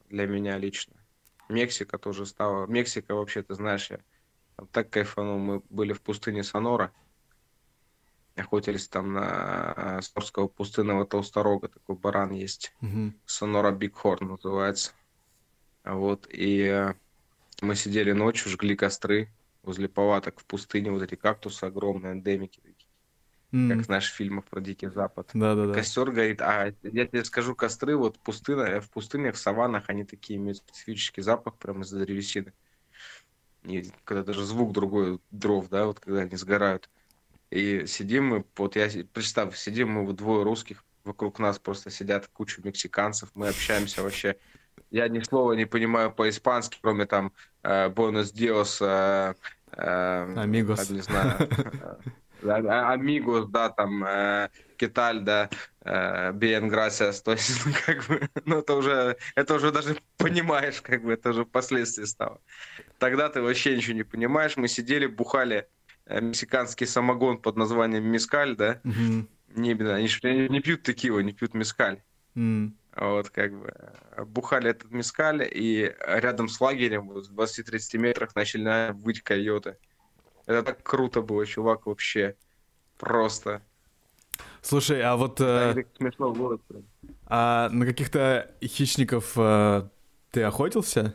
для меня лично. Мексика тоже стала. Мексика вообще, ты знаешь, я там так кайфанул. Мы были в пустыне Сонора. Охотились там на Сонорского пустынного толсторога. Такой баран есть. Mm-hmm. Сонора Бигхорн называется. Вот. И э, мы сидели ночью, жгли костры возле палаток в пустыне. Вот эти кактусы огромные, эндемики mm. как знаешь, в фильмах про Дикий Запад. Да, да, да. Костер горит. А я тебе скажу, костры, вот пустыня, в пустынях, в саваннах, они такие имеют специфический запах прямо из-за древесины. И когда даже звук другой дров, да, вот когда они сгорают. И сидим мы, вот я, представь, сидим мы вот двое русских, вокруг нас просто сидят куча мексиканцев, мы общаемся вообще. Я ни слова не понимаю по-испански, кроме там э, «Buenos dios», э, э, «Amigos», не знаю, Амигос, да, там, э, Киталь, да, э, Bien Gracias, то есть, ну, как бы, ну, это уже, это уже даже понимаешь, как бы, это уже впоследствии стало. Тогда ты вообще ничего не понимаешь, мы сидели, бухали э, мексиканский самогон под названием мискаль, да, mm-hmm. не, они же не пьют текилу, не пьют мискаль. Mm. Вот, как бы, бухали этот мискаль, и рядом с лагерем, вот, в 20-30 метрах начали выть койоты. Это так круто было, чувак, вообще. Просто. Слушай, а вот... Э, смешно прям. А на каких-то хищников э, ты охотился?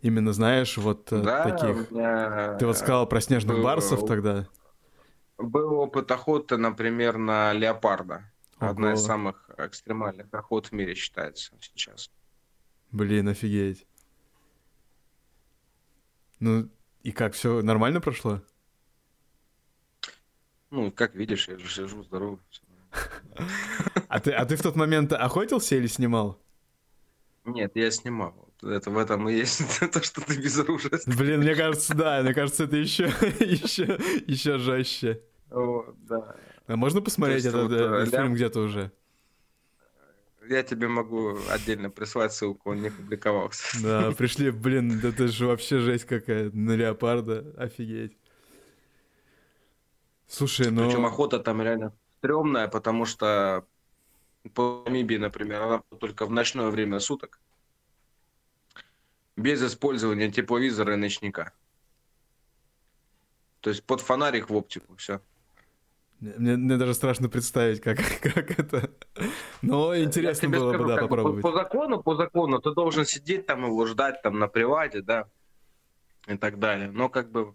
Именно знаешь, вот э, да, таких. Меня... Ты вот сказал про снежных был, барсов тогда. Был опыт охоты, например, на леопарда. Ого. Одна из самых экстремальных охот в мире считается сейчас. Блин, офигеть. Ну, и как, все нормально прошло? Ну, как видишь, я же сижу здоровый. А ты, а ты в тот момент охотился или снимал? Нет, я снимал. Это в этом и есть то, что ты без оружия. Блин, мне кажется, да, мне кажется, это еще, еще, еще жестче. О, да. А можно посмотреть этот, вот, этот ля... фильм где-то уже? Я тебе могу отдельно прислать ссылку, он не публиковался. Да, пришли, блин, это же вообще жесть какая на леопарда, офигеть. Слушай, ну... Причем охота там реально стрёмная, потому что по Намибии, например, она только в ночное время суток без использования тепловизора и ночника. То есть под фонарик в оптику, все. Мне, мне даже страшно представить, как, как это. Но интересно было скажу, бы, да, попробовать. По, по закону, по закону, ты должен сидеть там его ждать там на привате, да, и так далее. Но как бы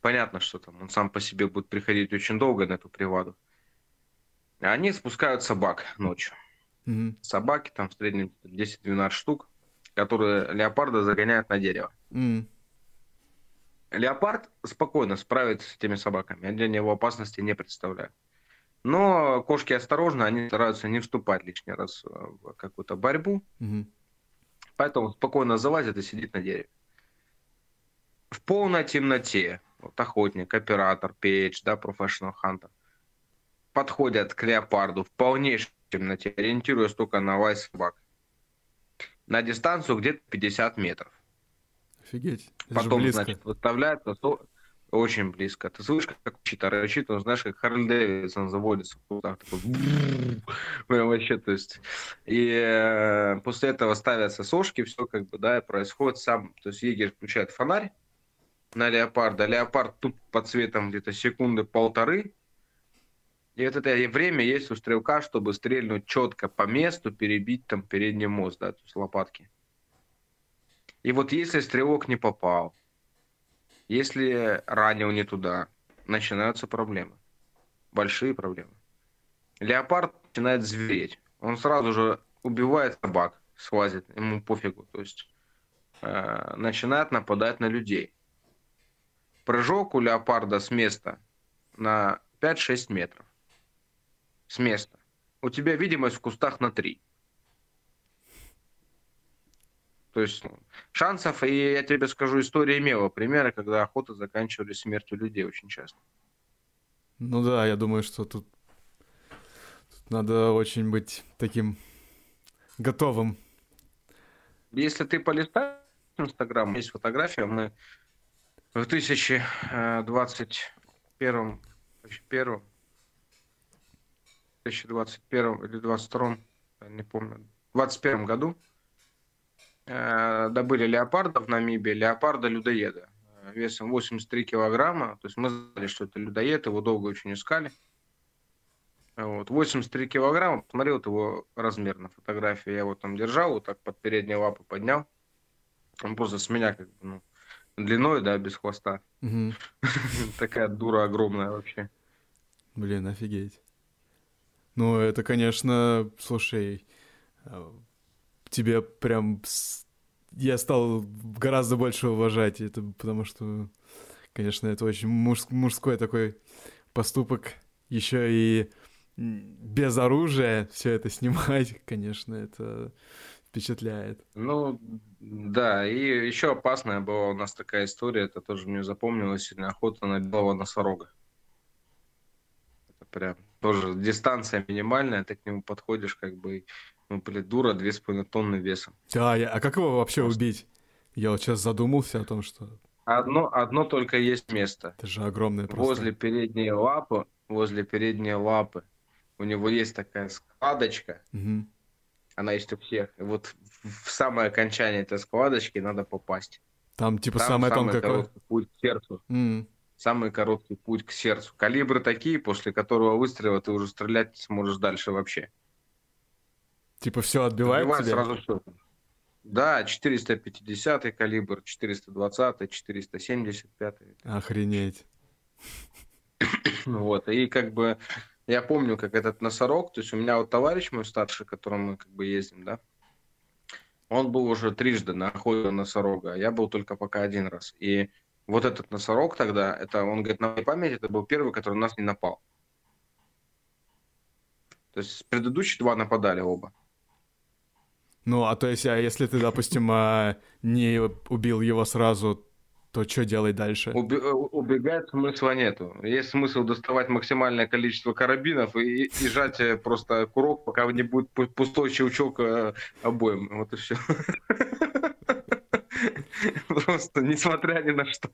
понятно, что там он сам по себе будет приходить очень долго на эту приваду. Они спускают собак ночью. Mm-hmm. Собаки там в среднем 10-12 штук которые леопарда загоняют на дерево. Mm. Леопард спокойно справится с этими собаками, они для него опасности не представляют. Но кошки осторожны, они стараются не вступать лишний раз в какую-то борьбу. Mm-hmm. Поэтому спокойно залазит и сидит на дереве. В полной темноте, вот охотник, оператор, пейдж, да, профессионал хантер, подходят к леопарду в полнейшей темноте, ориентируясь только на лай собак на дистанцию где-то 50 метров. Офигеть. Потом, значит, выставляется очень близко. Ты слышишь, как читер рычит, он знаешь, как Харли Дэвидсон заводится. Вот так, такой, прям вообще, то есть. И э, после этого ставятся сошки, все как бы, да, происходит сам, то есть егерь включает фонарь на леопарда, леопард тут по цветам где-то секунды полторы, и вот это время есть у стрелка, чтобы стрельнуть четко по месту, перебить там передний мост, да, то есть лопатки. И вот если стрелок не попал, если ранил не туда, начинаются проблемы. Большие проблемы. Леопард начинает звереть. Он сразу же убивает собак, слазит, ему пофигу. То есть э, начинает нападать на людей. Прыжок у леопарда с места на 5-6 метров с места. У тебя видимость в кустах на 3. То есть ну, шансов, и я тебе скажу, история имела примеры, когда охоты заканчивались смертью людей очень часто. Ну да, я думаю, что тут, тут надо очень быть таким готовым. Если ты полистаешь Инстаграм, есть фотография, мы в 2021 первом 2021 или 2022, не помню, в 2021 году добыли леопарда в Намибии, леопарда-людоеда э, весом 83 килограмма. То есть мы знали, что это людоед, его долго очень искали. Вот, 83 килограмма, посмотрел вот его размер на фотографии, я его там держал, вот так под передние лапы поднял. Он просто с меня как бы, ну, длиной, да, без хвоста. Такая дура огромная вообще. Блин, офигеть. Ну, это, конечно, слушай, э, тебе прям... Я стал гораздо больше уважать это, потому что, конечно, это очень муж, мужской такой поступок. Еще и без оружия все это снимать, конечно, это впечатляет. Ну, да, и еще опасная была у нас такая история, это тоже мне запомнилось, охота на белого носорога. Это прям тоже дистанция минимальная, ты к нему подходишь как бы, ну, блин, дура, две с половиной тонны весом. А, я, а как его вообще Просто. убить? Я вот сейчас задумался о том, что... Одно, одно только есть место. Это же огромное просто. Возле передней лапы, возле передней лапы у него есть такая складочка. Угу. Она есть у всех. И вот в самое окончание этой складочки надо попасть. Там типа Там самое тонкое... Путь к сердцу. Mm. самый короткий путь к сердцу. Калибры такие, после которого выстрела ты уже стрелять сможешь дальше вообще. Типа все отбивает, отбивает тебя? сразу все. Да, 450 калибр, 420, 475. Охренеть. Вот, и как бы я помню, как этот носорог, то есть у меня вот товарищ мой старший, которым мы как бы ездим, да, он был уже трижды на охоте носорога, а я был только пока один раз. И вот этот носорог тогда, это, он говорит, на моей памяти, это был первый, который на нас не напал. То есть предыдущие два нападали оба. Ну, а то есть, а если ты, допустим, а, не убил его сразу, то что делать дальше? Уби- э, убегать смысла нету. Есть смысл доставать максимальное количество карабинов и, и жать э, просто курок, пока не будет пустой щелчок э, обоим. Вот и все. Просто несмотря ни на что.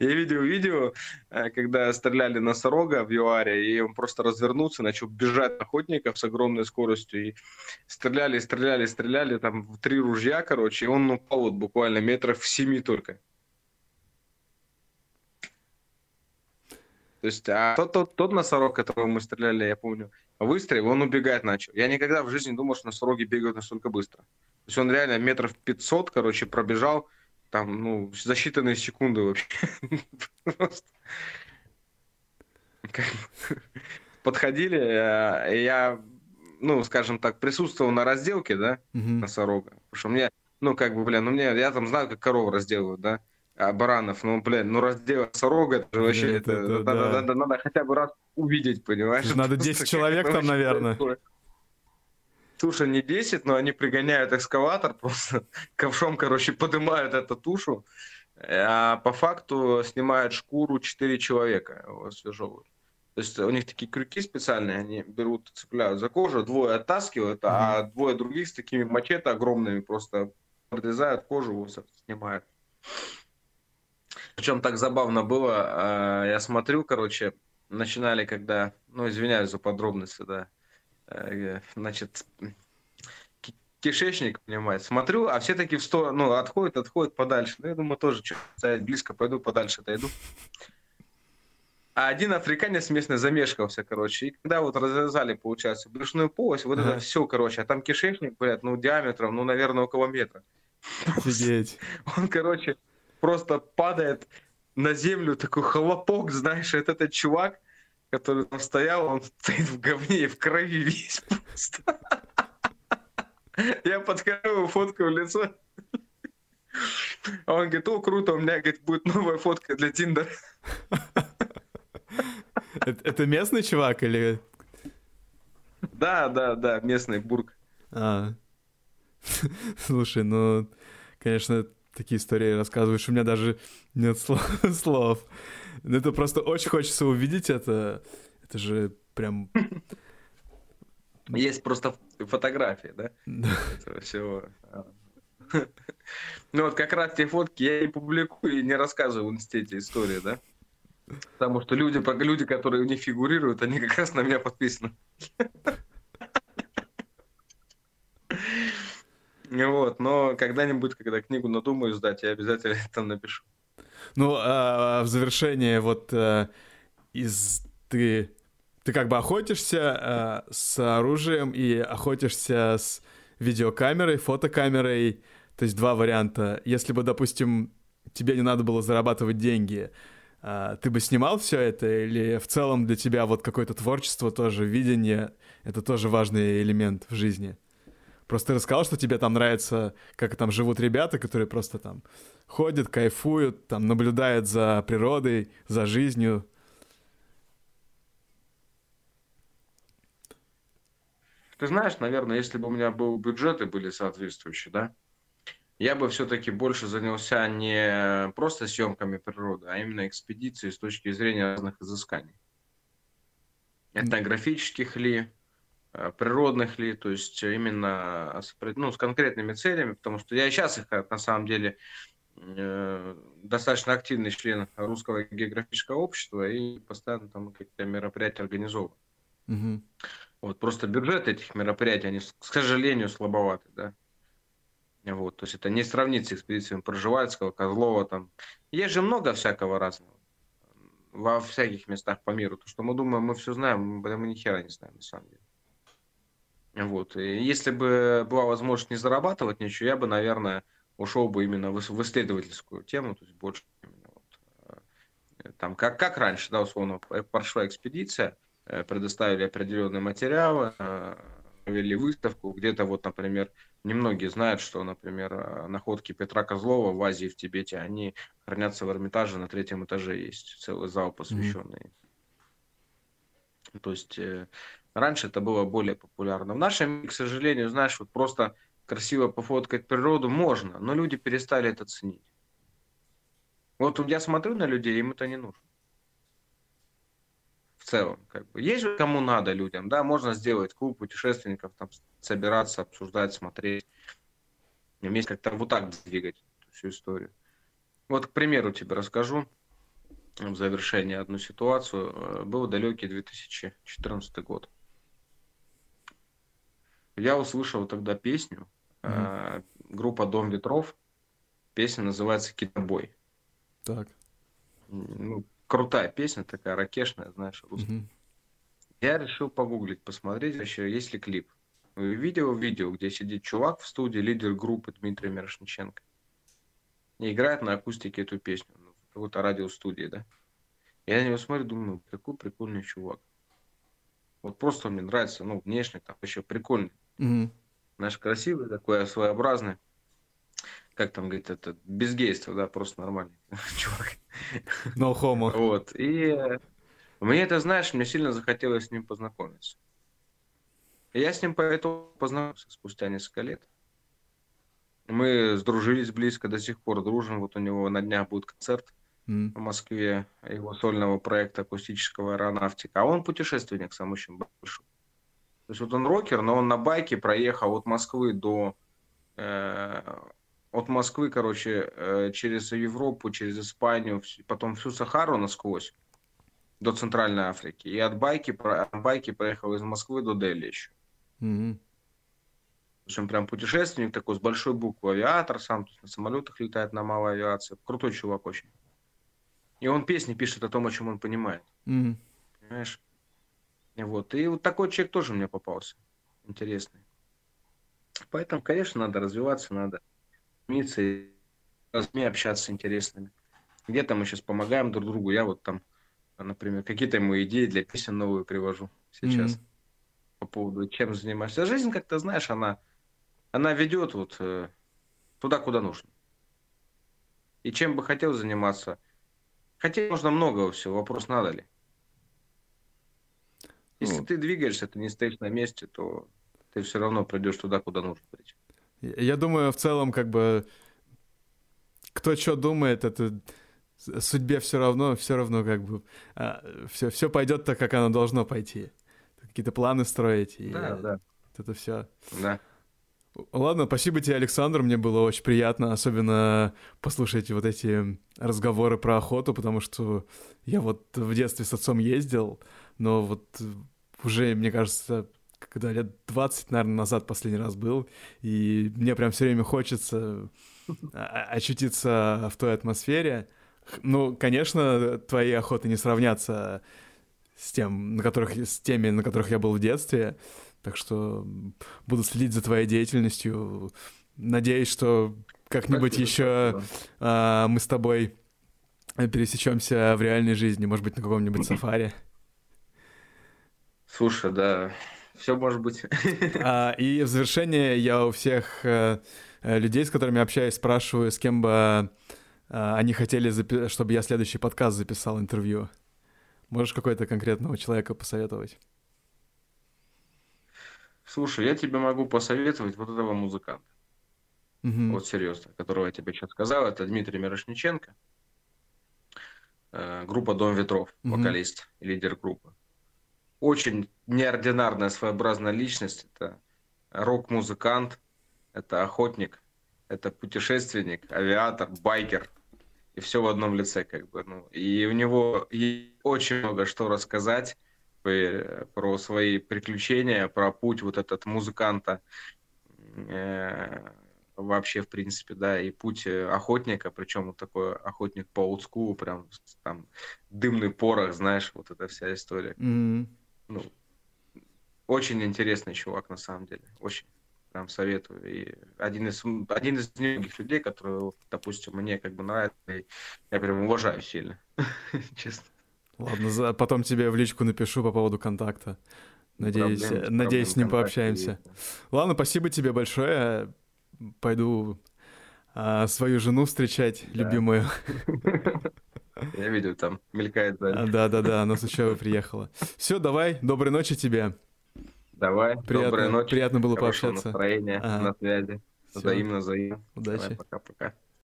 Я видел видео, э, когда стреляли носорога в ЮАРе, и он просто развернулся, начал бежать охотников с огромной скоростью, и стреляли, стреляли, стреляли, там в три ружья, короче, и он упал вот буквально метров в семи только. То есть, а тот, тот, тот носорог, которого мы стреляли, я помню, выстрел, он убегать начал. Я никогда в жизни не думал, что носороги бегают настолько быстро. То есть он реально метров 500, короче, пробежал там, ну, за считанные секунды вообще. Подходили, э, я, ну, скажем так, присутствовал на разделке, да, носорога. Потому что мне, ну, как бы, блин, ну, мне, я там знаю, как корову разделывают, да, а баранов, ну, блин, ну, раздел носорога, это же вообще, это, это, надо, да. надо, надо хотя бы раз увидеть, понимаешь? Надо 10 человек там, наверное. Происходит. Туша не 10, но они пригоняют экскаватор, просто ковшом, короче, поднимают эту тушу, а по факту снимают шкуру 4 человека, его освежевывают. То есть у них такие крюки специальные, они берут, цепляют за кожу, двое оттаскивают, mm-hmm. а двое других с такими мачете огромными просто подрезают кожу, снимают. Причем так забавно было, а, я смотрю, короче, начинали, когда, ну, извиняюсь за подробности, да, Э, значит, кишечник, понимаете, смотрю, а все таки в сторону, ну, отходят, отходят подальше. Ну, я думаю, тоже что, близко пойду, подальше отойду. А один африканец местный замешкался, короче. И когда вот развязали, получается, брюшную полость, вот ага. это все, короче. А там кишечник, блядь, ну, диаметром, ну, наверное, около метра. Офигеть. Он, короче, просто падает на землю, такой хлопок, знаешь, это этот чувак, который там стоял, он стоит в говне и в крови весь просто. Я подхожу, фоткаю лицо. А он говорит, о, круто, у меня, говорит, будет новая фотка для Тиндера. Это местный чувак или... Да, да, да, местный бург. А. Слушай, ну, конечно, такие истории рассказываешь, у меня даже нет слов. Ну, это просто очень хочется увидеть это. Это же прям... Есть просто фотографии, да? Да. Этого всего. Ну вот как раз те фотки я и публикую, и не рассказываю в институте истории, да? Потому что люди, люди, которые в них фигурируют, они как раз на меня подписаны. Вот, но когда-нибудь, когда книгу надумаю сдать, я обязательно это напишу. Ну, а, в завершение вот а, из ты ты как бы охотишься а, с оружием и охотишься с видеокамерой, фотокамерой, то есть два варианта. Если бы, допустим, тебе не надо было зарабатывать деньги, а, ты бы снимал все это или в целом для тебя вот какое-то творчество тоже, видение, это тоже важный элемент в жизни? Просто ты рассказал, что тебе там нравится, как там живут ребята, которые просто там ходят, кайфуют, там наблюдают за природой, за жизнью. Ты знаешь, наверное, если бы у меня был бюджеты были соответствующие, да, я бы все-таки больше занялся не просто съемками природы, а именно экспедицией с точки зрения разных изысканий. Этнографических ли, природных ли, то есть именно с, ну, с конкретными целями, потому что я сейчас их на самом деле э, достаточно активный член русского географического общества и постоянно там какие-то мероприятия организовываю. Угу. Вот просто бюджет этих мероприятий, они, к сожалению, слабоваты, да. Вот, то есть это не сравнить с экспедициями Проживальского, Козлова там. Есть же много всякого разного. во всяких местах по миру. То, что мы думаем, мы все знаем, мы, мы ни хера не знаем на самом деле. Вот. И если бы была возможность не зарабатывать ничего, я бы, наверное, ушел бы именно в, исследовательскую тему, то есть больше именно вот, э, там, как, как раньше, да, условно, прошла экспедиция, э, предоставили определенные материалы, э, провели выставку, где-то вот, например, немногие знают, что, например, находки Петра Козлова в Азии, в Тибете, они хранятся в Эрмитаже, на третьем этаже есть целый зал, посвященный. Mm-hmm. То есть раньше это было более популярно. В нашем, к сожалению, знаешь, вот просто красиво пофоткать природу можно, но люди перестали это ценить. Вот я смотрю на людей, им это не нужно. В целом, как бы. Есть же кому надо людям, да, можно сделать клуб путешественников, там, собираться, обсуждать, смотреть. Вместе как-то вот так двигать всю историю. Вот, к примеру, тебе расскажу в завершении одну ситуацию. Э, был далекий 2014 год. Я услышал тогда песню Mm-hmm. Группа Дом ветров. Песня называется Китобой. Так. Ну, крутая песня, такая ракешная, знаешь, русская. Mm-hmm. Я решил погуглить, посмотреть вообще, есть ли клип. Видео, видео, где сидит чувак в студии, лидер группы Дмитрий Мирошниченко. И играет на акустике эту песню. Ну, какой-то радиостудии, да. Я на него смотрю, думаю, какой прикольный чувак. Вот просто мне нравится, ну, внешне там еще прикольный. Mm-hmm. Наш красивый такой, своеобразный. Как там говорит, это без гейства, да, просто нормальный чувак. No homo. Вот. И э, мне это, знаешь, мне сильно захотелось с ним познакомиться. И я с ним поэтому познакомился спустя несколько лет. Мы сдружились близко, до сих пор дружим. Вот у него на днях будет концерт mm. в Москве его сольного проекта акустического аэронавтика. А он путешественник сам очень большой. То есть вот он рокер, но он на байке проехал от Москвы до... Э, от Москвы, короче, э, через Европу, через Испанию, потом всю Сахару насквозь до Центральной Африки. И от байки, от байки проехал из Москвы до Дели еще. Mm-hmm. То есть он прям путешественник такой, с большой буквы авиатор, сам тут на самолетах летает на малой авиации. Крутой чувак очень. И он песни пишет о том, о чем он понимает. Mm-hmm. Понимаешь? Вот. И вот такой человек тоже мне попался. Интересный. Поэтому, конечно, надо развиваться, надо стремиться и с людьми общаться интересными. Где-то мы сейчас помогаем друг другу. Я вот там, например, какие-то ему идеи для песен новые привожу сейчас. Mm-hmm. По поводу, чем занимаешься. Жизнь, как-то, знаешь, она, она ведет вот э, туда, куда нужно. И чем бы хотел заниматься. Хотя можно много всего, вопрос надо ли. Если ну, ты двигаешься, ты не стоишь на месте, то ты все равно придешь туда, куда нужно прийти. Я думаю, в целом, как бы, кто что думает, это судьбе все равно, все равно, как бы, а, все, все пойдет так, как оно должно пойти. Какие-то планы строить. И да, да. Это все. Да. Ладно, спасибо тебе, Александр, мне было очень приятно, особенно послушать вот эти разговоры про охоту, потому что я вот в детстве с отцом ездил, но вот уже, мне кажется, когда лет 20, наверное, назад последний раз был, и мне прям все время хочется очутиться в той атмосфере. Ну, конечно, твои охоты не сравнятся с тем, на которых, с теми, на которых я был в детстве, так что буду следить за твоей деятельностью. Надеюсь, что как-нибудь еще а, мы с тобой пересечемся в реальной жизни, может быть, на каком-нибудь сафари. Слушай, да, все может быть. А, и в завершение я у всех а, людей, с которыми общаюсь, спрашиваю, с кем бы а, они хотели, запи- чтобы я следующий подкаст записал интервью. Можешь какой-то конкретного человека посоветовать? Слушай, я тебе могу посоветовать вот этого музыканта. Угу. Вот серьезно, которого я тебе сейчас сказал, это Дмитрий Мирошниченко. Э, группа Дом ветров, угу. вокалист и лидер группы очень неординарная своеобразная личность. Это рок-музыкант, это охотник, это путешественник, авиатор, байкер. И все в одном лице, как бы. Ну, и у него очень много что рассказать про свои приключения, про путь вот этот музыканта, э, вообще, в принципе, да, и путь э, охотника, причем вот такой охотник по олдскулу, прям там дымный порох, знаешь, вот эта вся история. Mm-hmm. Ну, очень интересный чувак, на самом деле, очень прям советую. И один из, один из немногих людей, которые, допустим, мне как бы нравится, и я прям уважаю сильно, честно. Ладно, потом тебе в личку напишу по поводу контакта. Надеюсь, проблем, надеюсь, с ним пообщаемся. Есть. Ладно, спасибо тебе большое. Пойду а, свою жену встречать, да. любимую. Я видел, там мелькает. Да, да, да, да она с учебы приехала. Все, давай, доброй ночи тебе. Давай, приятно, доброй ночи. Приятно было пообщаться. настроение, ага. на связи. Взаимно, взаимно. Удачи. Пока-пока.